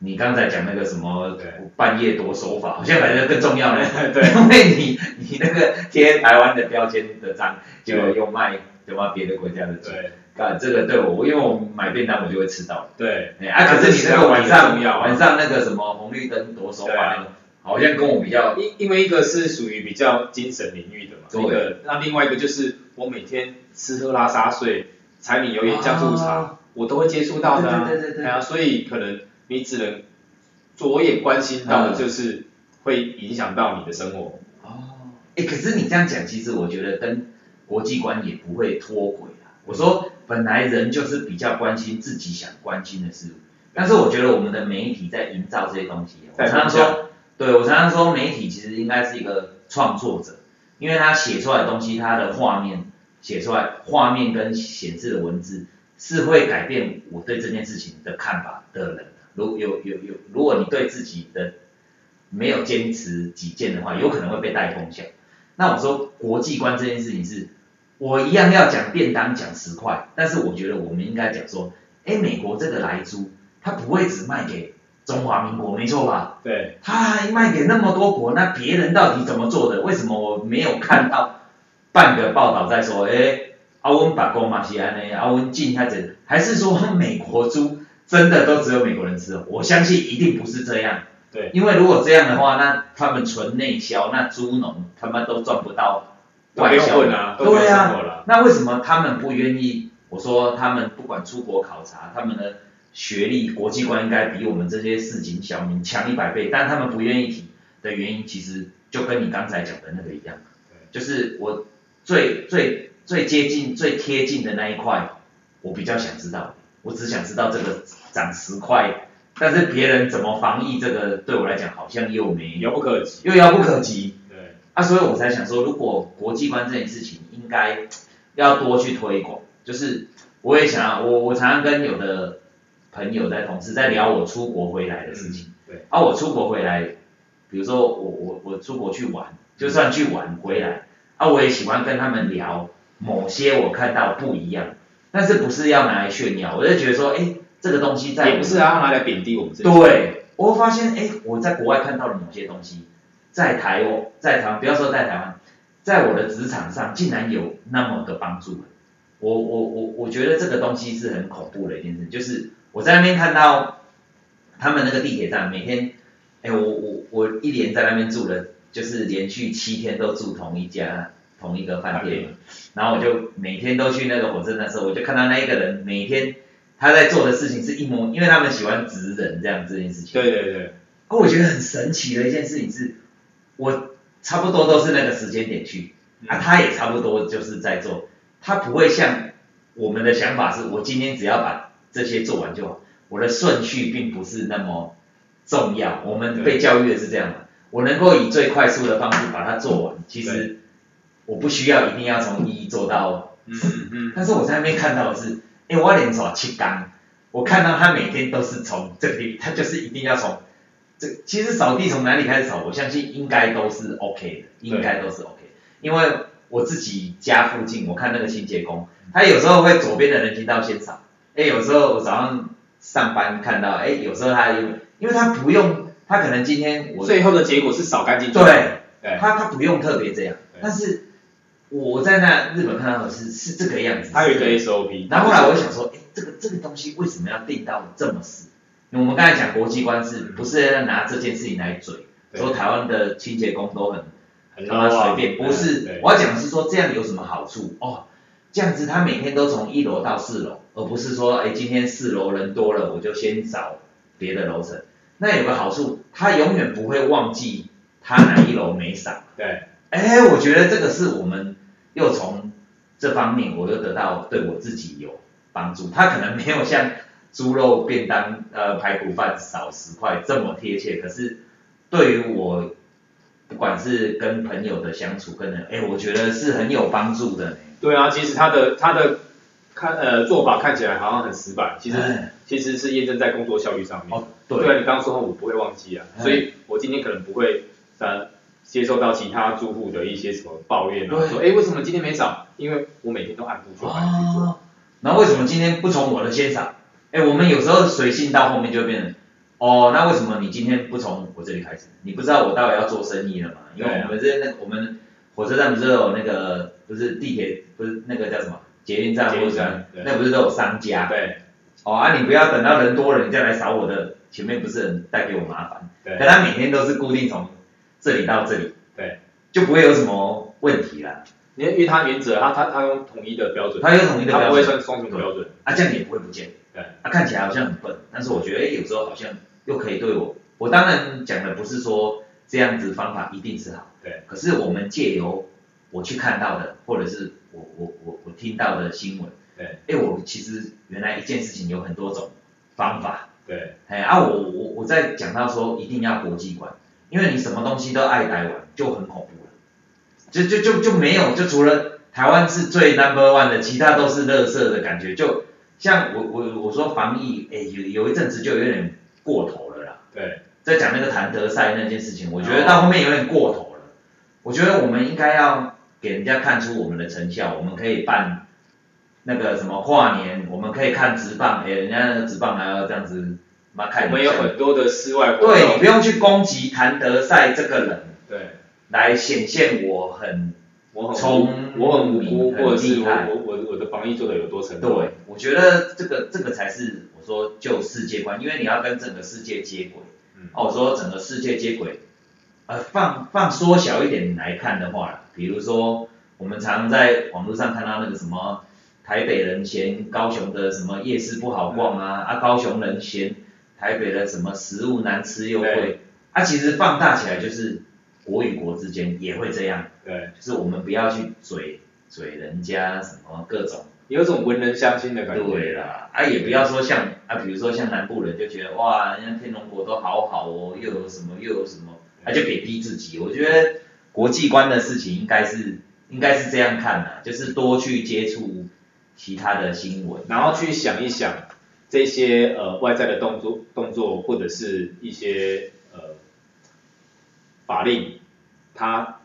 Speaker 1: 你刚才讲那个什么半夜夺手法，[LAUGHS] 好像来的更重要呢。[LAUGHS] 对，因为你你那个贴台湾的标签的章，就又卖就卖别的国家的猪。对，啊，这个对我，因为我买便当我就会吃到。对，啊，可是你那个晚上晚上那个什么红绿灯夺手法那个，好像跟我比较。
Speaker 2: 因因为一个是属于比较精神领域的嘛，这个，那另外一个就是我每天吃喝拉撒睡。柴米油盐酱醋茶，哦、我都会接触到的、啊，对对对对，对啊，所以可能你只能着眼关心到的就是会影响到你的生活。
Speaker 1: 哦，哎，可是你这样讲，其实我觉得跟国际观也不会脱轨啊。我说本来人就是比较关心自己想关心的事物，但是我觉得我们的媒体在营造这些东西。我常常说，对，我常常说媒体其实应该是一个创作者，因为他写出来的东西，他的画面。写出来画面跟显示的文字是会改变我对这件事情的看法的人。如有有有，如果你对自己的没有坚持己见的话，有可能会被带风向。那我说国际观这件事情是，我一样要讲便当讲十块，但是我觉得我们应该讲说，哎，美国这个莱猪，它不会只卖给中华民国，没错吧？对。它还卖给那么多国，那别人到底怎么做的？为什么我没有看到？半个报道在说，哎，阿温把公马西安呢，阿温进他这，还是说美国猪真的都只有美国人吃？我相信一定不是这样。对，因为如果这样的话，那他们纯内销，那猪农他们都赚不到外销啊。对啊，那为什么他们不愿意？我说他们不管出国考察，他们的学历、国际观应该比我们这些市井小民强一百倍，但他们不愿意提的原因，其实就跟你刚才讲的那个一样，就是我。最最最接近、最贴近的那一块，我比较想知道。我只想知道这个涨十块，但是别人怎么防疫，这个对我来讲好像又没
Speaker 2: 遥不可及，
Speaker 1: 又遥不可及。对。啊，所以我才想说，如果国际观这件事情，应该要多去推广。就是我也想要，我我常常跟有的朋友在同事在聊我出国回来的事情。对。啊，我出国回来，比如说我我我出国去玩，就算去玩回来，啊我也喜欢跟他们聊某些我看到不一样，但是不是要拿来炫耀，我就觉得说，哎，这个东西在
Speaker 2: 也不是要拿来贬低我们这。
Speaker 1: 对，我会发现，哎，我在国外看到的某些东西，在台湾，在台湾，不要说在台湾，在我的职场上竟然有那么个帮助。我我我我觉得这个东西是很恐怖的一件事，就是我在那边看到他们那个地铁站每天，哎，我我我一连在那边住了，就是连续七天都住同一家同一个饭店，然后我就每天都去那个火车站的时候，我就看到那一个人每天他在做的事情是一模，因为他们喜欢直人这样这件事情。
Speaker 2: 对对对。
Speaker 1: 哦，我觉得很神奇的一件事情是，我差不多都是那个时间点去，啊，他也差不多就是在做。他不会像我们的想法是，我今天只要把这些做完就好。我的顺序并不是那么重要。我们被教育的是这样的，我能够以最快速的方式把它做完。其实我不需要一定要从一做到四。嗯嗯。但是我在那边看到的是，哎，我连刷七缸，我看到他每天都是从这里，他就是一定要从这。其实扫地从哪里开始扫，我相信应该都是 OK 的，应该都是 OK。因为我自己家附近，我看那个清洁工，他有时候会左边的人行道先扫，哎，有时候我早上上班看到，哎，有时候他因为，因为他不用，他可能今天我
Speaker 2: 最后的结果是扫干净。
Speaker 1: 对，对他他不用特别这样，但是我在那日本看到的是是这个样子。
Speaker 2: 他有一个 SOP。
Speaker 1: 然后后来我就想说，哎，这个这个东西为什么要定到这么死？我们刚才讲国际观是不是要拿这件事情来嘴，说台湾的清洁工都很。他妈随便，不是，我要讲的是说这样有什么好处哦？这样子他每天都从一楼到四楼，而不是说，哎，今天四楼人多了，我就先找别的楼层。那有个好处，他永远不会忘记他哪一楼没扫。
Speaker 2: 对，
Speaker 1: 哎，我觉得这个是我们又从这方面，我又得到对我自己有帮助。他可能没有像猪肉便当、呃排骨饭少十块这么贴切，可是对于我。不管是跟朋友的相处，跟人，哎，我觉得是很有帮助的。
Speaker 2: 对啊，其实他的他的看呃做法看起来好像很死板，其实、嗯、其实是验证在工作效率上面。哦，对。对啊，你刚刚说我不会忘记啊，嗯、所以我今天可能不会呃接受到其他住户的一些什么抱怨说哎为什么今天没扫？因为我每天都按部就班去做。哦。
Speaker 1: 那为什么今天不从我的先扫？哎，我们有时候随性到后面就会变成。哦，那为什么你今天不从我这里开始？你不知道我待会要做生意了吗？因为我们这那我们火车站不是有那个不是地铁不是那个叫什么捷运站或者那不是都有商家？对。哦啊，你不要等到人多了你再来扫我的，前面不是很带给我麻烦？对。可他每天都是固定从这里到这里，对，就不会有什么问题啦。
Speaker 2: 因为因为他原则，他他他用统一的标准，
Speaker 1: 他用统一的标准，
Speaker 2: 他不会算双重标准，
Speaker 1: 啊这样你也不会不见。对。啊看起来好像很笨，但是我觉得哎有时候好像。又可以对我，我当然讲的不是说这样子方法一定是好，对。可是我们借由我去看到的，或者是我我我我听到的新闻，对。哎，我其实原来一件事情有很多种方法，对。哎啊，我我我在讲到说一定要国际观，因为你什么东西都爱台湾就很恐怖了，就就就就没有，就除了台湾是最 number one 的，其他都是垃圾的感觉，就像我我我说防疫，哎有有一阵子就有点。过头了啦，对，在讲那个谭德赛那件事情，我觉得到后面有点过头了。我觉得我们应该要给人家看出我们的成效，我们可以办那个什么跨年，我们可以看直棒，哎，人家那个直棒还要这样子，妈看。
Speaker 2: 我们有很多的室外活动。
Speaker 1: 对，你不用去攻击谭德赛这个人，对，来显现我很，
Speaker 2: 我很
Speaker 1: 从
Speaker 2: 我很无辜，或者是我我我我的防疫做的有多成功。
Speaker 1: 对，我觉得这个这个才是我。说就世界观，因为你要跟整个世界接轨。嗯。哦，我说整个世界接轨，呃，放放缩小一点来看的话，比如说我们常在网络上看到那个什么台北人嫌高雄的什么夜市不好逛啊，嗯、啊高雄人嫌台北的什么食物难吃又贵，对啊其实放大起来就是国与国之间也会这样。对。就是我们不要去嘴嘴人家什么各种。
Speaker 2: 有种文人相亲的感觉。
Speaker 1: 对啦，啊也不要说像啊，比如说像南部人就觉得哇，人家天龙国都好好哦，又有什么又有什么，他就贬低自己。我觉得国际观的事情应该是应该是这样看的，就是多去接触其他的新闻，
Speaker 2: 然后去想一想这些呃外在的动作动作或者是一些呃法令，它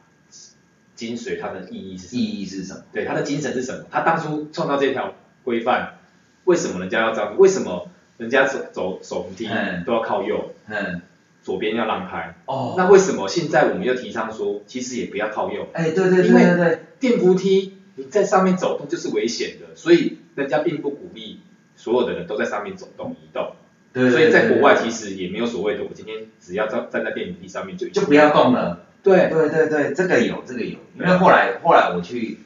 Speaker 2: 精髓它的意义是？
Speaker 1: 意义是什么？
Speaker 2: 对，它的精神是什么？它当初创造这条规范，为什么人家要这样？为什么人家走走手扶梯都要靠右？
Speaker 1: 嗯。
Speaker 2: 左边要让开。
Speaker 1: 哦。
Speaker 2: 那为什么现在我们又提倡说，其实也不要靠右？
Speaker 1: 哎，对对对对对。
Speaker 2: 电扶梯你在上面走动就是危险的，所以人家并不鼓励所有的人都在上面走动移动。
Speaker 1: 对，
Speaker 2: 所以在国外其实也没有所谓的，我今天只要站站在电梯上面就
Speaker 1: 就不要动了。
Speaker 2: 对
Speaker 1: 对对对，这个有这个有，因为后来后来我去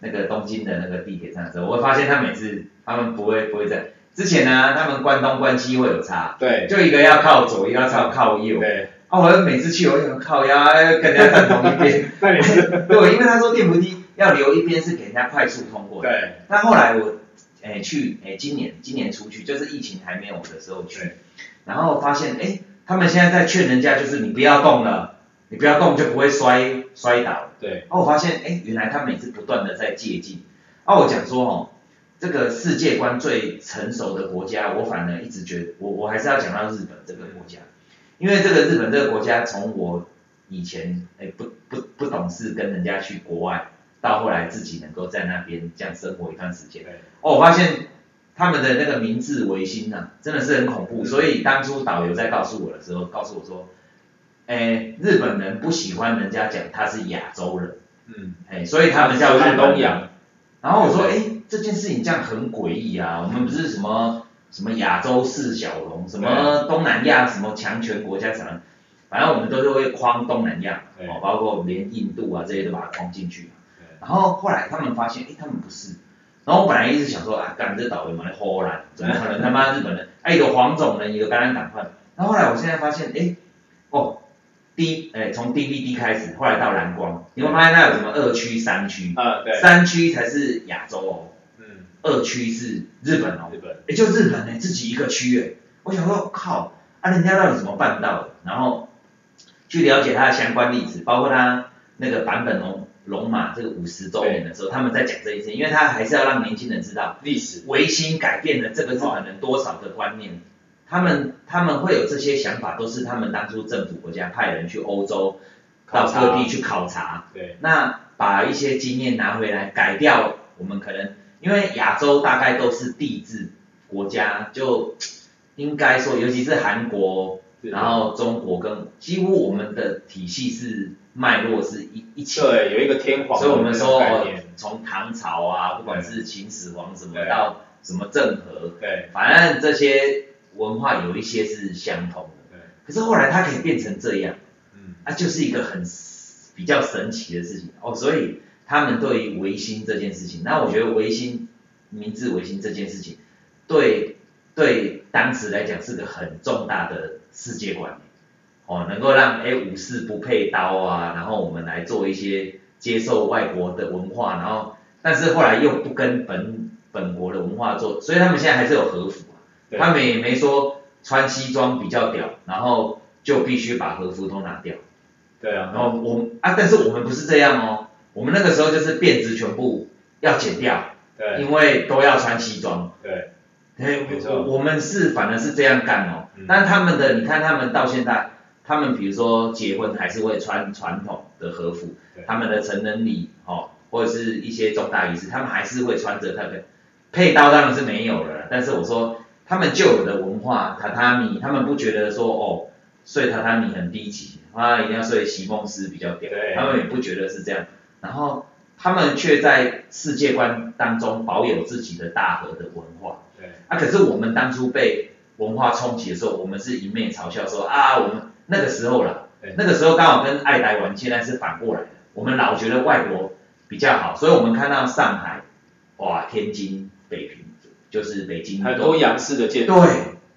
Speaker 1: 那个东京的那个地铁站的时候，我会发现他每次他们不会不会在之前呢，他们关东关西会有差，
Speaker 2: 对，
Speaker 1: 就一个要靠左，一个要靠靠右，
Speaker 2: 对。
Speaker 1: 啊，我每次去我就靠腰，跟人家站同一边。
Speaker 2: 那你是？[LAUGHS]
Speaker 1: 对，因为他说电扶梯要留一边是给人家快速通过的。
Speaker 2: 对。
Speaker 1: 但后来我。哎，去哎，今年今年出去就是疫情还没有的时候去，然后发现哎，他们现在在劝人家，就是你不要动了，你不要动就不会摔摔倒。
Speaker 2: 对。
Speaker 1: 哦，我发现哎，原来他每次不断的在借镜。哦，我讲说哦，这个世界观最成熟的国家，我反而一直觉得，我我还是要讲到日本这个国家，因为这个日本这个国家，从我以前哎不不不懂事跟人家去国外。到后来自己能够在那边这样生活一段时间，哦，我发现他们的那个明治维新呐，真的是很恐怖。所以当初导游在告诉我的时候，告诉我说，哎，日本人不喜欢人家讲他是亚洲人，
Speaker 2: 嗯，
Speaker 1: 哎，所以他们叫日
Speaker 2: 东洋。
Speaker 1: 然后我说，哎，这件事情这样很诡异啊，我们不是什么什么亚洲四小龙，什么东南亚什么强权国家什么，反正我们都是会框东南亚，哦，包括连印度啊这些都把它框进去。然后后来他们发现，哎，他们不是。然后我本来一直想说，啊，干这导游嘛，荷兰，怎么可能他妈日本人？[LAUGHS] 哎，有黄种人，有感染赶快。然后后来我现在发现，哎，哦，D，哎，从 DVD 开始，后来到蓝光，你会发现它有什么二区、三区。
Speaker 2: 啊，对。
Speaker 1: 三区才是亚洲哦。
Speaker 2: 嗯。
Speaker 1: 二区是日本哦。
Speaker 2: 日本。
Speaker 1: 也，就日本呢，自己一个区哎。我想说，靠，啊，人家到底怎么办到的？然后去了解它的相关历史，包括它那个版本龙。龙马这个五十周年的时候，他们在讲这一些，因为他还是要让年轻人知道历史，维新改变了这个日本人多少的观念，他们他们会有这些想法，都是他们当初政府国家派人去欧洲到各地去考察，
Speaker 2: 对，
Speaker 1: 那把一些经验拿回来改掉，我们可能因为亚洲大概都是帝制国家，就应该说，尤其是韩国，然后中国跟几乎我们的体系是。脉络是一一起，
Speaker 2: 对，有一个天皇，
Speaker 1: 所以我们说从唐朝啊，不管是秦始皇什么到什么郑和，
Speaker 2: 对，
Speaker 1: 反正这些文化有一些是相同的，对。可是后来它可以变成这样，嗯，啊，就是一个很比较神奇的事情。哦，所以他们对于维新这件事情，那我觉得维新，明治维新这件事情，对对当时来讲是个很重大的世界观。哦，能够让哎武士不配刀啊，然后我们来做一些接受外国的文化，然后但是后来又不跟本本国的文化做，所以他们现在还是有和服啊，他们也没说穿西装比较屌，然后就必须把和服都拿掉。
Speaker 2: 对啊，
Speaker 1: 然后我啊，但是我们不是这样哦，我们那个时候就是辫子全部要剪掉，
Speaker 2: 对，
Speaker 1: 因为都要穿西装。
Speaker 2: 对，
Speaker 1: 哎，没错，我们是反而是这样干哦，但他们的你看他们到现在。他们比如说结婚还是会穿传统的和服，他们的成人礼哦，或者是一些重大仪式，他们还是会穿着他的配刀当然是没有了，但是我说他们旧有的文化榻榻米，他们不觉得说哦睡榻榻米很低级，啊一定要睡席梦思比较屌，他们也不觉得是这样，然后他们却在世界观当中保有自己的大和的文化，
Speaker 2: 对，
Speaker 1: 啊可是我们当初被文化冲击的时候，我们是一面嘲笑说啊我们。那个时候啦，那个时候刚好跟爱台湾现在是反过来的。我们老觉得外国比较好，所以我们看到上海，哇，天津、北平，就是北京
Speaker 2: 很多洋式的建筑。
Speaker 1: 对，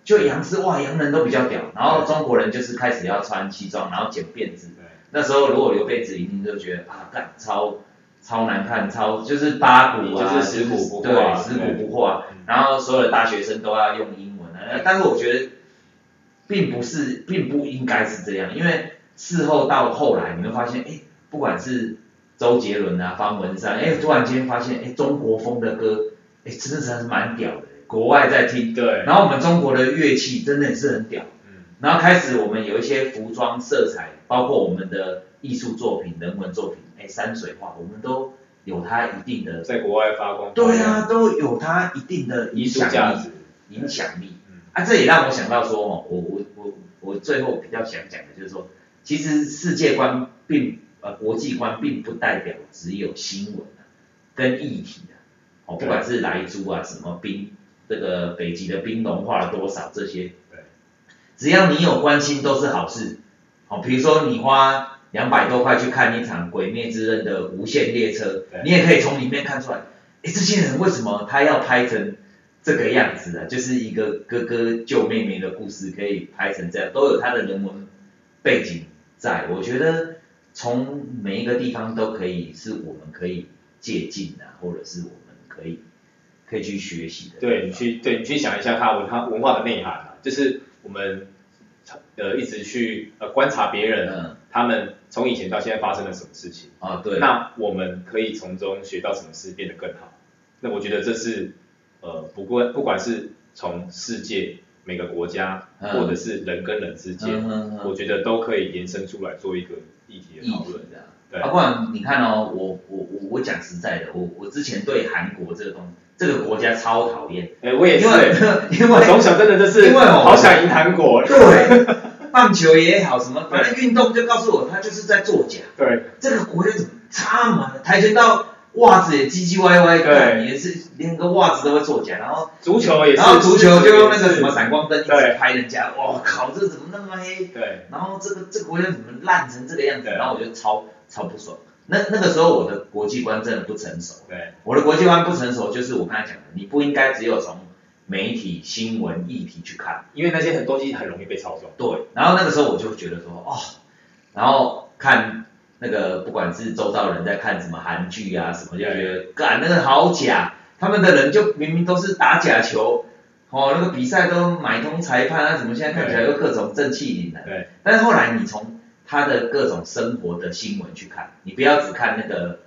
Speaker 1: 就洋是，哇，洋人都比较屌。然后中国人就是开始要穿西装，然后剪辫子。那时候如果留辫子，一定就觉得啊，干超超难看，超就是八股啊，
Speaker 2: 就是食古不化，
Speaker 1: 对，食古不化。然后所有的大学生都要用英文啊，但是我觉得。并不是，并不应该是这样，因为事后到后来，你会发现，哎，不管是周杰伦啊、方文山，哎，突然间发现，哎，中国风的歌，哎，真的是还是蛮屌的，国外在听，
Speaker 2: 对，
Speaker 1: 然后我们中国的乐器真的也是很屌，嗯，然后开始我们有一些服装色彩，包括我们的艺术作品、人文作品，哎，山水画，我们都有它一定的
Speaker 2: 在国外发光。
Speaker 1: 对啊，都有它一定的影响力。影响力。啊，这也让我想到说，哦，我我我我最后比较想讲的就是说，其实世界观并呃国际观并不代表只有新闻啊，跟议题啊，哦，不管是莱猪啊，什么冰，这个北极的冰融化了多少这些，对，只要你有关心都是好事，好，比如说你花两百多块去看一场《鬼灭之刃》的无限列车，你也可以从里面看出来，哎，这些人为什么他要拍成？这个样子啊，就是一个哥哥救妹妹的故事，可以拍成这样，都有他的人文背景在。我觉得从每一个地方都可以是我们可以借鉴的，或者是我们可以可以去学习的。
Speaker 2: 对，你去对你去想一下它文化文化的内涵啊，就是我们呃一直去呃观察别人，嗯，他们从以前到现在发生了什么事情
Speaker 1: 啊？对。
Speaker 2: 那我们可以从中学到什么事变得更好？那我觉得这是。呃，不过不管是从世界每个国家，嗯、或者是人跟人之间，我觉得都可以延伸出来做一个议题的讨论。
Speaker 1: 啊，不然你看哦，我我我我讲实在的，我我之前对韩国这个东西，这个国家超讨厌。
Speaker 2: 哎、欸，我也是。因
Speaker 1: 为 [LAUGHS] 因为
Speaker 2: 从小真的就是，因为好想赢韩国。
Speaker 1: 对。棒球也好，什么反正运动就告诉我，他就是在作假。
Speaker 2: 对。
Speaker 1: 这个国家怎么差嘛？跆拳道。袜子也唧唧歪歪，对，也是连个袜子都会作假，然后
Speaker 2: 足球也是，
Speaker 1: 然后足球就用那个什么闪光灯一直拍人家，哇靠，这怎么那么黑？
Speaker 2: 对，
Speaker 1: 然后这个这个国家怎么烂成这个样子？然后我就超超不爽。那那个时候我的国际观真的不成熟，
Speaker 2: 对，
Speaker 1: 我的国际观不成熟，就是我刚才讲的，你不应该只有从媒体、新闻、议题去看，
Speaker 2: 因为那些很东西很容易被操纵。
Speaker 1: 对，然后那个时候我就觉得说，哦，然后看。那个不管是周遭人在看什么韩剧啊什么，就觉得，干那个好假，他们的人就明明都是打假球，哦，那个比赛都买通裁判啊，怎么现在看起来又各种正气凛然？对。但是后来你从他的各种生活的新闻去看，你不要只看那个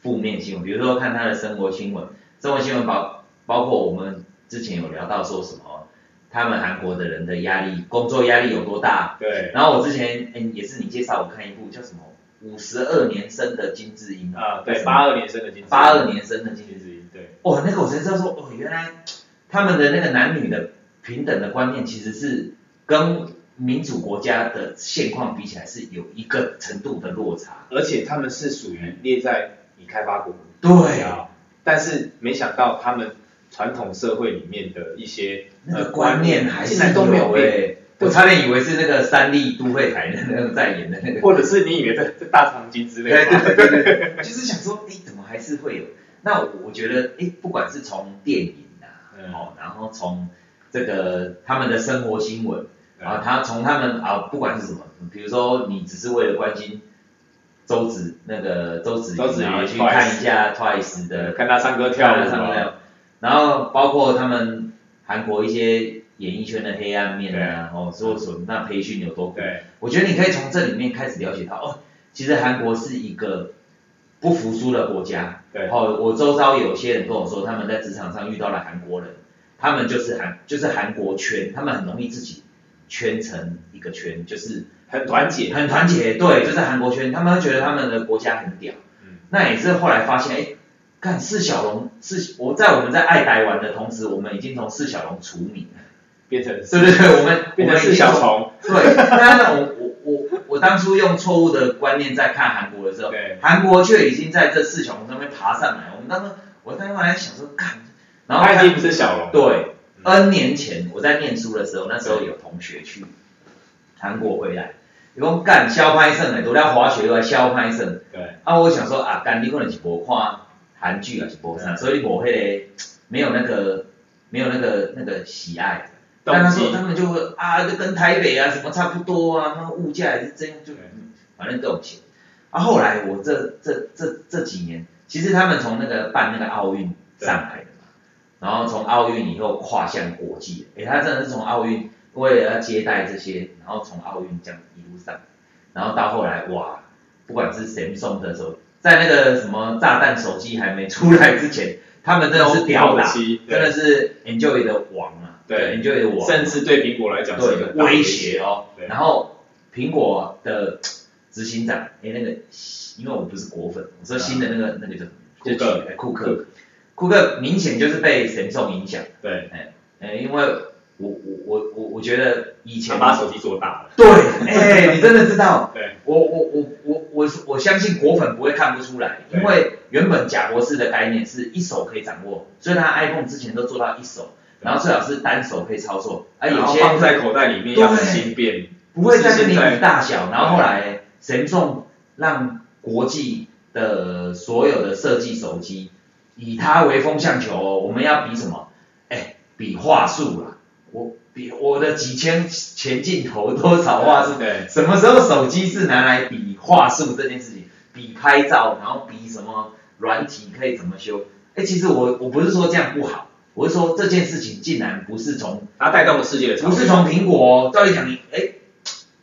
Speaker 1: 负面新闻，比如说看他的生活新闻，生活新闻包包括我们之前有聊到说什么，他们韩国的人的压力，工作压力有多大？
Speaker 2: 对。
Speaker 1: 然后我之前诶也是你介绍我看一部叫什么？五十二年生的金智英
Speaker 2: 啊，对，八二年生的金
Speaker 1: 八二年生的金智英，
Speaker 2: 对。
Speaker 1: 哦，那个我才知道说，哦，原来他们的那个男女的平等的观念，其实是跟民主国家的现况比起来是有一个程度的落差。
Speaker 2: 而且他们是属于列在已开发国。
Speaker 1: 对啊。
Speaker 2: 但是没想到他们传统社会里面的一些
Speaker 1: 那个观念还是都没有变。我差点以为是那个三立都会台的那个在演的那个，
Speaker 2: 或者是你以为这这大长今之类的。
Speaker 1: 对对对对，[LAUGHS] 就是想说，哎，怎么还是会有？那我觉得，哎，不管是从电影啊，哦，然后从这个他们的生活新闻，然后他从他们啊，不管是什么，比如说你只是为了关心周子那个周子瑜，然后去看一下 Twice 的，
Speaker 2: 看他唱歌跳舞，
Speaker 1: 然后包括他们韩国一些。演艺圈的黑暗面啊，哦，说说那培训有多苦，我觉得你可以从这里面开始了解到，哦，其实韩国是一个不服输的国家，
Speaker 2: 对，
Speaker 1: 哦，我周遭有些人跟我说，他们在职场上遇到了韩国人，他们就是韩就是韩国圈，他们很容易自己圈成一个圈，就是
Speaker 2: 很团结，
Speaker 1: 很团结，对，就在韩国圈，他们会觉得他们的国家很屌，嗯，那也是后来发现，哎，看释小龙，是我在我们在爱台湾的同时，我们已经从释小龙除名了。
Speaker 2: 变成
Speaker 1: 对对对，我们
Speaker 2: 变成释小虫。[LAUGHS]
Speaker 1: 对，但是我我我我当初用错误的观念在看韩国的时候，韩国却已经在这四小龙上面爬上来。我们当时我当时还想说，看，然后
Speaker 2: 他已经不是小龙。
Speaker 1: 对，N 年前我在念书的时候，那时候有同学去韩国回来，有讲干肖拍胜诶，都在滑雪又来肖拍胜。
Speaker 2: 对。
Speaker 1: 啊，我想说啊，干你可能是无看韩剧啊，是无啥，所以无迄个没有那个没有那个那个喜爱。但他说他们就会啊，就跟台北啊什么差不多啊，那个物价也是这样，就反正都有钱。啊，后来我这这这这几年，其实他们从那个办那个奥运上来的嘛，然后从奥运以后跨向国际，诶，他真的是从奥运为了要接待这些，然后从奥运这样一路上，然后到后来哇，不管是 Samsung 的时候，在那个什么炸弹手机还没出来之前，[LAUGHS] 他们真的是屌打，真的是 Enjoy 的王啊。
Speaker 2: 对，
Speaker 1: 你就有网，
Speaker 2: 甚至对苹果来讲是一个
Speaker 1: 威胁哦。然后苹果的执行长，哎，那个，因为我不是果粉，我说新的那个那个叫
Speaker 2: 库克，
Speaker 1: 库克，库克明显就是被神送影响。
Speaker 2: 对，
Speaker 1: 哎，哎，因为我我我我我觉得以前
Speaker 2: 把手机做大了。
Speaker 1: 对，哎，你真的知道？[LAUGHS]
Speaker 2: 对，
Speaker 1: 我我我我我我相信果粉不会看不出来，因为原本贾博士的概念是一手可以掌握，所以他 iPhone 之前都做到一手。然后最好是单手可以操作，啊，有些
Speaker 2: 放在口袋里面要很轻便，
Speaker 1: 不会再跟你比大小。然后后来神送让国际的所有的设计手机以它为风向球哦，我们要比什么？哎，比话术啦，我比我的几千前镜头多少话术？
Speaker 2: 对，
Speaker 1: 什么时候手机是拿来比话术这件事情？比拍照，然后比什么软体可以怎么修？哎，其实我我不是说这样不好。我是说这件事情竟然不是从
Speaker 2: 它带动了世界的，
Speaker 1: 不是从苹果，照理讲你，哎，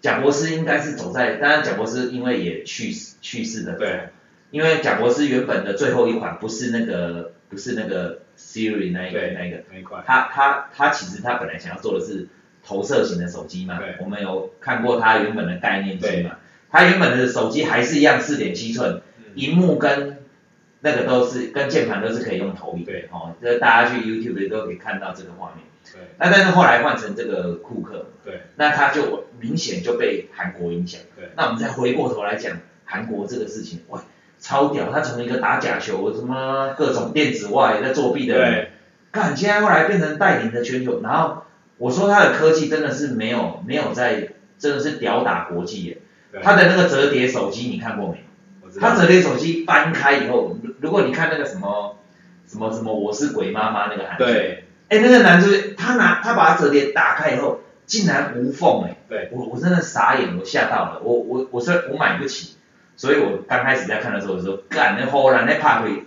Speaker 1: 贾博士应该是走在，当然贾博士因为也去世去世的，
Speaker 2: 对，
Speaker 1: 因为贾博士原本的最后一款不是那个不是那个 Siri 那一个那一个。
Speaker 2: 那一款，
Speaker 1: 他他他其实他本来想要做的是投射型的手机嘛，
Speaker 2: 对，
Speaker 1: 我们有看过他原本的概念机嘛，他原本的手机还是一样四点七寸，萤幕跟那个都是跟键盘都是可以用投影，
Speaker 2: 对，
Speaker 1: 哦，这大家去 YouTube 都可以看到这个画面，
Speaker 2: 对，
Speaker 1: 那但是后来换成这个库克，
Speaker 2: 对，
Speaker 1: 那他就明显就被韩国影响，
Speaker 2: 对，
Speaker 1: 那我们再回过头来讲韩国这个事情，哇，超屌，他从一个打假球什么各种电子外在作弊的人，
Speaker 2: 对，
Speaker 1: 看现在后来变成带领的全球，然后我说他的科技真的是没有没有在，真的是屌打国际耶，他的那个折叠手机你看过没？他折叠手机翻开以后，如果你看那个什么什么什么我是鬼妈妈那个韩剧，
Speaker 2: 对，
Speaker 1: 哎那个男主角他拿他把它折叠打开以后，竟然无缝哎，
Speaker 2: 对，
Speaker 1: 我我真的傻眼，我吓到了，我我我说我买不起，所以我刚开始在看的时候我说，干那后来那怕会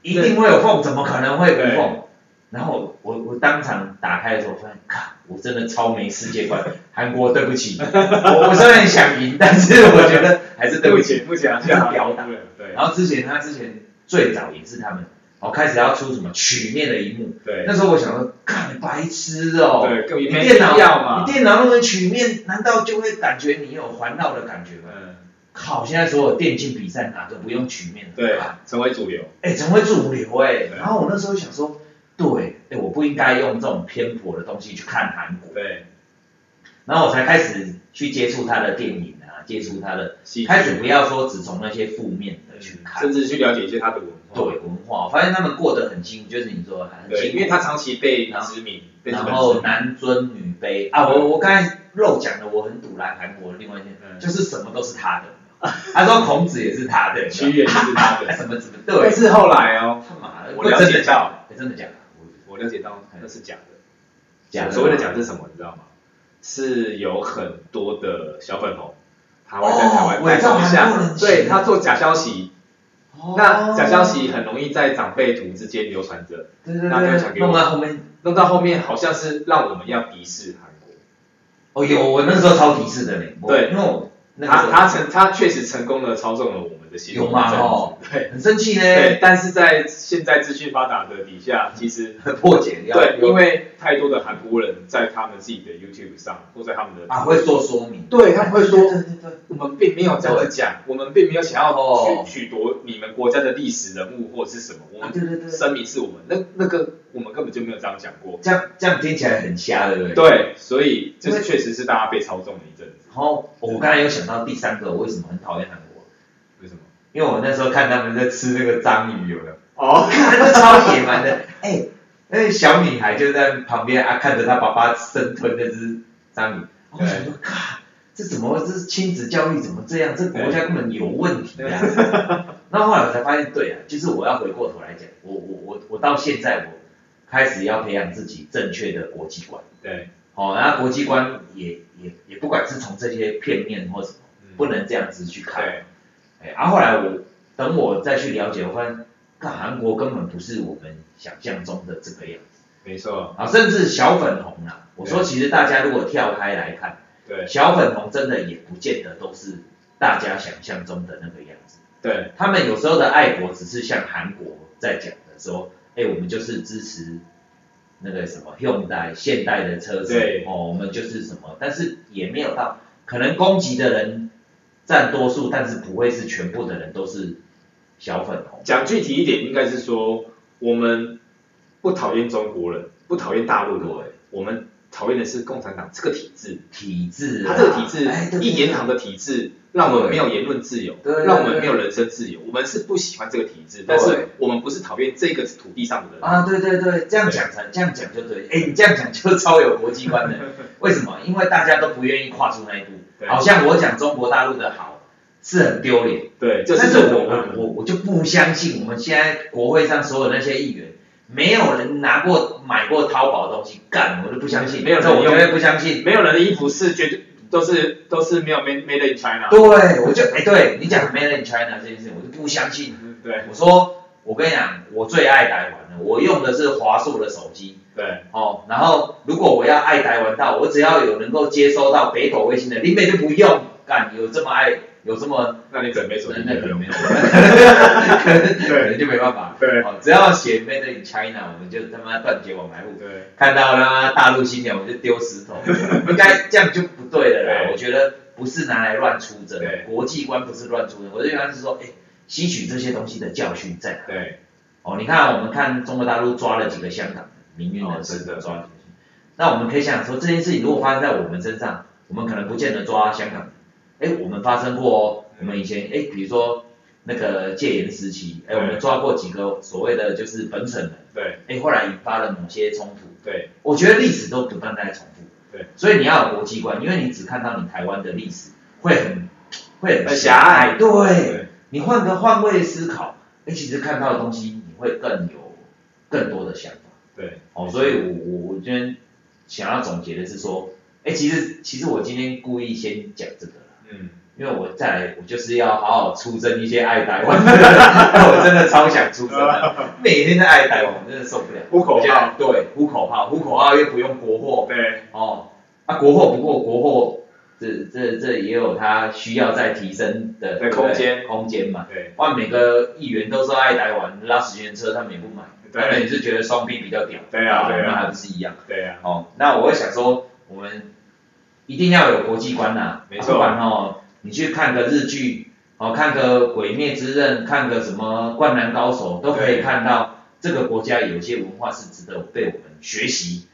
Speaker 1: 一定会有缝，怎么可能会无缝？然后我我当场打开的时候发现，看，我真的超没世界观，韩国对不起，我 [LAUGHS] 我虽然想赢，但是我觉得还是对不起，
Speaker 2: 不起啊，
Speaker 1: 这样表达。对。然后之前他之前最早也是他们，哦开始要出什么曲面的一幕，
Speaker 2: 对。
Speaker 1: 那时候我想说，干你白痴哦，
Speaker 2: 对，
Speaker 1: 你电脑要嘛，你电脑弄成曲面，难道就会感觉你有环绕的感觉吗？嗯。靠，现在所有电竞比赛哪个不用曲面？
Speaker 2: 对，成为主流。
Speaker 1: 哎，成为主流哎。然后我那时候想说。对，哎，我不应该用这种偏颇的东西去看韩国。
Speaker 2: 对，
Speaker 1: 然后我才开始去接触他的电影啊，接触他的，开始不要说只从那些负面的去看，
Speaker 2: 甚至去了解一些他的文化。
Speaker 1: 对，文化，我发现他们过得很辛苦，就是你说很轻，
Speaker 2: 因为他长期被殖民，
Speaker 1: 然后男尊女卑啊，我我刚才漏讲了，我很堵拦韩国的另外一件，就是什么都是他的。[LAUGHS] 他说孔子也是他的，
Speaker 2: 屈原是他的，[LAUGHS]
Speaker 1: 什么什么对。
Speaker 2: 但是后来哦，
Speaker 1: 他妈的，
Speaker 2: 我了解到，
Speaker 1: 真的假的？
Speaker 2: 我了解到那是假的，假的。所谓的假是什么？你知道吗？是有很多的小粉红，他会在台湾带风向，对他做假消息。那假消息很容易在长辈图之间流传着，那就传给我们。弄到后面，弄到后面好像是让我们要敌视韩国。
Speaker 1: 哦，有，我那时候超敌视的呢。
Speaker 2: 对，因为他他成他确实成功的操纵了我们。
Speaker 1: 有吗？哦，对，很生气呢。
Speaker 2: 对，但是在现在资讯发达的底下，其实
Speaker 1: 很 [LAUGHS] 破解。
Speaker 2: 对，因为太多的韩国人在他们自己的 YouTube 上，或在他们的
Speaker 1: 啊会做说明。
Speaker 2: 对，他们会说，我们并没有这样子讲，我们并没有想要去取夺你们国家的历史人物或者是什么，我们声明是我们那那个我们根本就没有这样讲过。
Speaker 1: 这样这样听起来很瞎，对不对？
Speaker 2: 对，所以这是确实是大家被操纵了一阵子。
Speaker 1: 然后我刚才又想到第三个，我为什么很讨厌韩国？
Speaker 2: 为什么？
Speaker 1: 因为我那时候看他们在吃那个章鱼，有没有？哦，看那个超野蛮的，哎，那个小女孩就在旁边啊，看着她爸爸生吞那只章鱼，我想说，靠，这怎么？这是亲子教育怎么这样？这国家根本有问题啊！那 [LAUGHS] 后来我才发现，对啊，就是我要回过头来讲，我我我我到现在我开始要培养自己正确的国际观。
Speaker 2: 对，
Speaker 1: 好，然后国际观也也也不管是从这些片面或什么，不能这样子去看。然后后来我等我再去了解，我发现，看韩国根本不是我们想象中的这个样子。
Speaker 2: 没错。
Speaker 1: 啊，甚至小粉红啊，我说其实大家如果跳开来看，
Speaker 2: 对，
Speaker 1: 小粉红真的也不见得都是大家想象中的那个样子。
Speaker 2: 对。
Speaker 1: 他们有时候的爱国只是像韩国在讲的说，哎，我们就是支持那个什么用在现代的车子，
Speaker 2: 对
Speaker 1: 哦，我们就是什么，但是也没有到可能攻击的人占多数，但是不会是全部的人都是小粉红。
Speaker 2: 讲具体一点，应该是说我们不讨厌中国人，不讨厌大陆人，我们。讨厌的是共产党这个体制，
Speaker 1: 体制、啊，
Speaker 2: 他这个体制，一言堂的体制，让我们没有言论自由，让我们没有人身自由，我们是不喜欢这个体制，但是我们不是讨厌这个土地上的人。
Speaker 1: 啊，对对对，这样讲才这样讲就对，哎，你这样讲就超有国际观的，[LAUGHS] 为什么？因为大家都不愿意跨出那一步，好像我讲中国大陆的好是很丢脸，
Speaker 2: 对，
Speaker 1: 但是我我我我就不相信我们现在国会上所有那些议员。没有人拿过买过淘宝的东西，干我就不相信。没有人，我绝对不相信。
Speaker 2: 没有人的衣服是绝对都是都是没有 made made in China。
Speaker 1: 对，我就哎，对你讲 made in China 这件事情，我就不相信。
Speaker 2: 对，
Speaker 1: 我说我跟你讲，我最爱台湾了，我用的是华硕的手机。
Speaker 2: 对，
Speaker 1: 哦，然后如果我要爱台湾到，我只要有能够接收到北斗卫星的，林北就不用干，有这么爱。有这么？
Speaker 2: 那你准备手机？
Speaker 1: 那可能没有，[LAUGHS] 可能就没办法。
Speaker 2: 对，
Speaker 1: 只要写 Made in China，我们就他妈断绝往来户。
Speaker 2: 对，
Speaker 1: 看到他妈大陆新年，我们就丢石头。[LAUGHS] 应该这样就不对了啦。我觉得不是拿来乱出征，国际观不是乱出征。我的意思是说，哎，吸取这些东西的教训在哪？
Speaker 2: 对。
Speaker 1: 哦，你看，我们看中国大陆抓了几个香港民运人士的抓，那我们可以想想说，这件事情如果发生在我们身上，我们可能不见得抓香港。哎，我们发生过哦，我们以前哎，比如说那个戒严时期，哎，我们抓过几个所谓的就是本省人，
Speaker 2: 对，
Speaker 1: 哎，后来引发了某些冲突，
Speaker 2: 对，
Speaker 1: 我觉得历史都不断在重复，
Speaker 2: 对，
Speaker 1: 所以你要有国际观，因为你只看到你台湾的历史，会很会
Speaker 2: 很狭隘，
Speaker 1: 对，你换个换位思考，哎，其实看到的东西你会更有更多的想法，
Speaker 2: 对，
Speaker 1: 哦，所以我我我今天想要总结的是说，哎，其实其实我今天故意先讲这个。嗯，因为我再来，我就是要好好出征一些爱台湾 [LAUGHS] 我真的超想出征的，[LAUGHS] 每天在爱台湾，我真的受不了。
Speaker 2: 呼口号，
Speaker 1: 对，呼口号，呼口号又不用国货，
Speaker 2: 对，
Speaker 1: 哦，啊国货不过国货，这这这也有它需要再提升的
Speaker 2: 空间。
Speaker 1: 空间嘛，
Speaker 2: 对，
Speaker 1: 哇，每个议员都说爱台湾，拉十元车他们也不买，他们也是觉得双 B 比较屌，
Speaker 2: 对啊，对啊，
Speaker 1: 那还不是一样，
Speaker 2: 对啊，
Speaker 1: 哦，那我会想说我们。一定要有国际观呐，没错。不然哦，你去看个日剧，哦，看个《鬼灭之刃》，看个什么《灌篮高手》，都可以看到这个国家有些文化是值得被我们学习，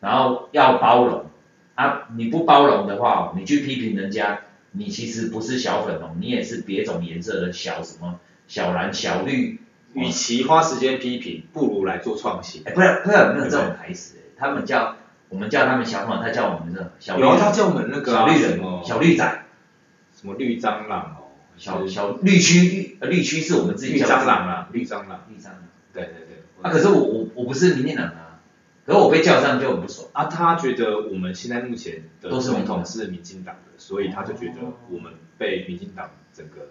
Speaker 1: 然后要包容啊！你不包容的话，你去批评人家，你其实不是小粉红，你也是别种颜色的小什么小蓝、小绿。
Speaker 2: 与其花时间批评，不如来做创新。
Speaker 1: 哎，不是，不是有没有这种台词？他们叫。我们叫他们小黄，他叫我们的小绿。
Speaker 2: 有他叫我们那个、啊、
Speaker 1: 小绿人哦，小绿仔。
Speaker 2: 什么绿蟑螂哦？
Speaker 1: 小小绿区，呃，绿区是我们自己叫。
Speaker 2: 绿蟑螂啊，绿蟑螂。
Speaker 1: 绿蟑螂。
Speaker 2: 对对对。
Speaker 1: 啊，可是我我我不是民进党啊，可是我被叫上就很不爽。
Speaker 2: 啊，他觉得我们现在目前的总统是民进党的，所以他就觉得我们被民进党整个。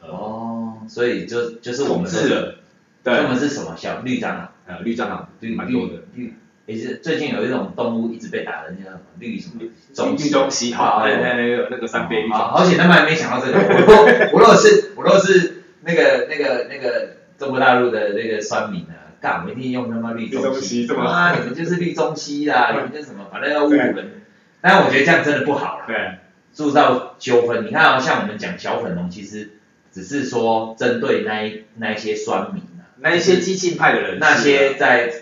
Speaker 1: 呃、哦，所以就就是我们
Speaker 2: 是，对，
Speaker 1: 我们是什么小绿蟑螂？
Speaker 2: 呃，绿蟑螂，绿蛮多的，绿。
Speaker 1: 也是最近有一种动物一直被打的，叫什么绿什么
Speaker 2: 中绿中西，好，那那个那个三杯绿。
Speaker 1: 好，而且他们还没想到这个。我若我若是我若是那个那个那个中国大陆的那个酸民啊，干我一定用他妈绿中西，啊，你们就是绿中西啦，[LAUGHS] 你们就是什么，反正要侮辱人。但是我觉得这样真的不好了，
Speaker 2: 对，
Speaker 1: 制造纠纷。你看啊，像我们讲小粉红，其实只是说针对那一那一些酸民啊，
Speaker 2: 那一些激进派的人，
Speaker 1: 那些在。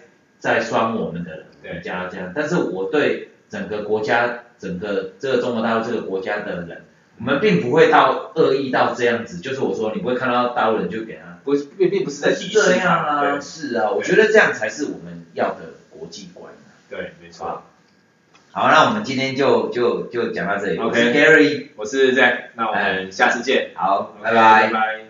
Speaker 1: 在酸我们的人，对，加这样，但是我对整个国家，整个这个中国大陆这个国家的人，我们并不会到恶意到这样子，就是我说你不会看到大陆人就给他，
Speaker 2: 不，并并不是在
Speaker 1: 是这样啊，是啊，我觉得这样才是我们要的国际观。
Speaker 2: 对，没错。
Speaker 1: 好，那我们今天就就就讲到这里。
Speaker 2: OK，
Speaker 1: 我是 Gary，
Speaker 2: 我是 Zack，那我们下次见。
Speaker 1: 好，拜拜。
Speaker 2: 拜拜。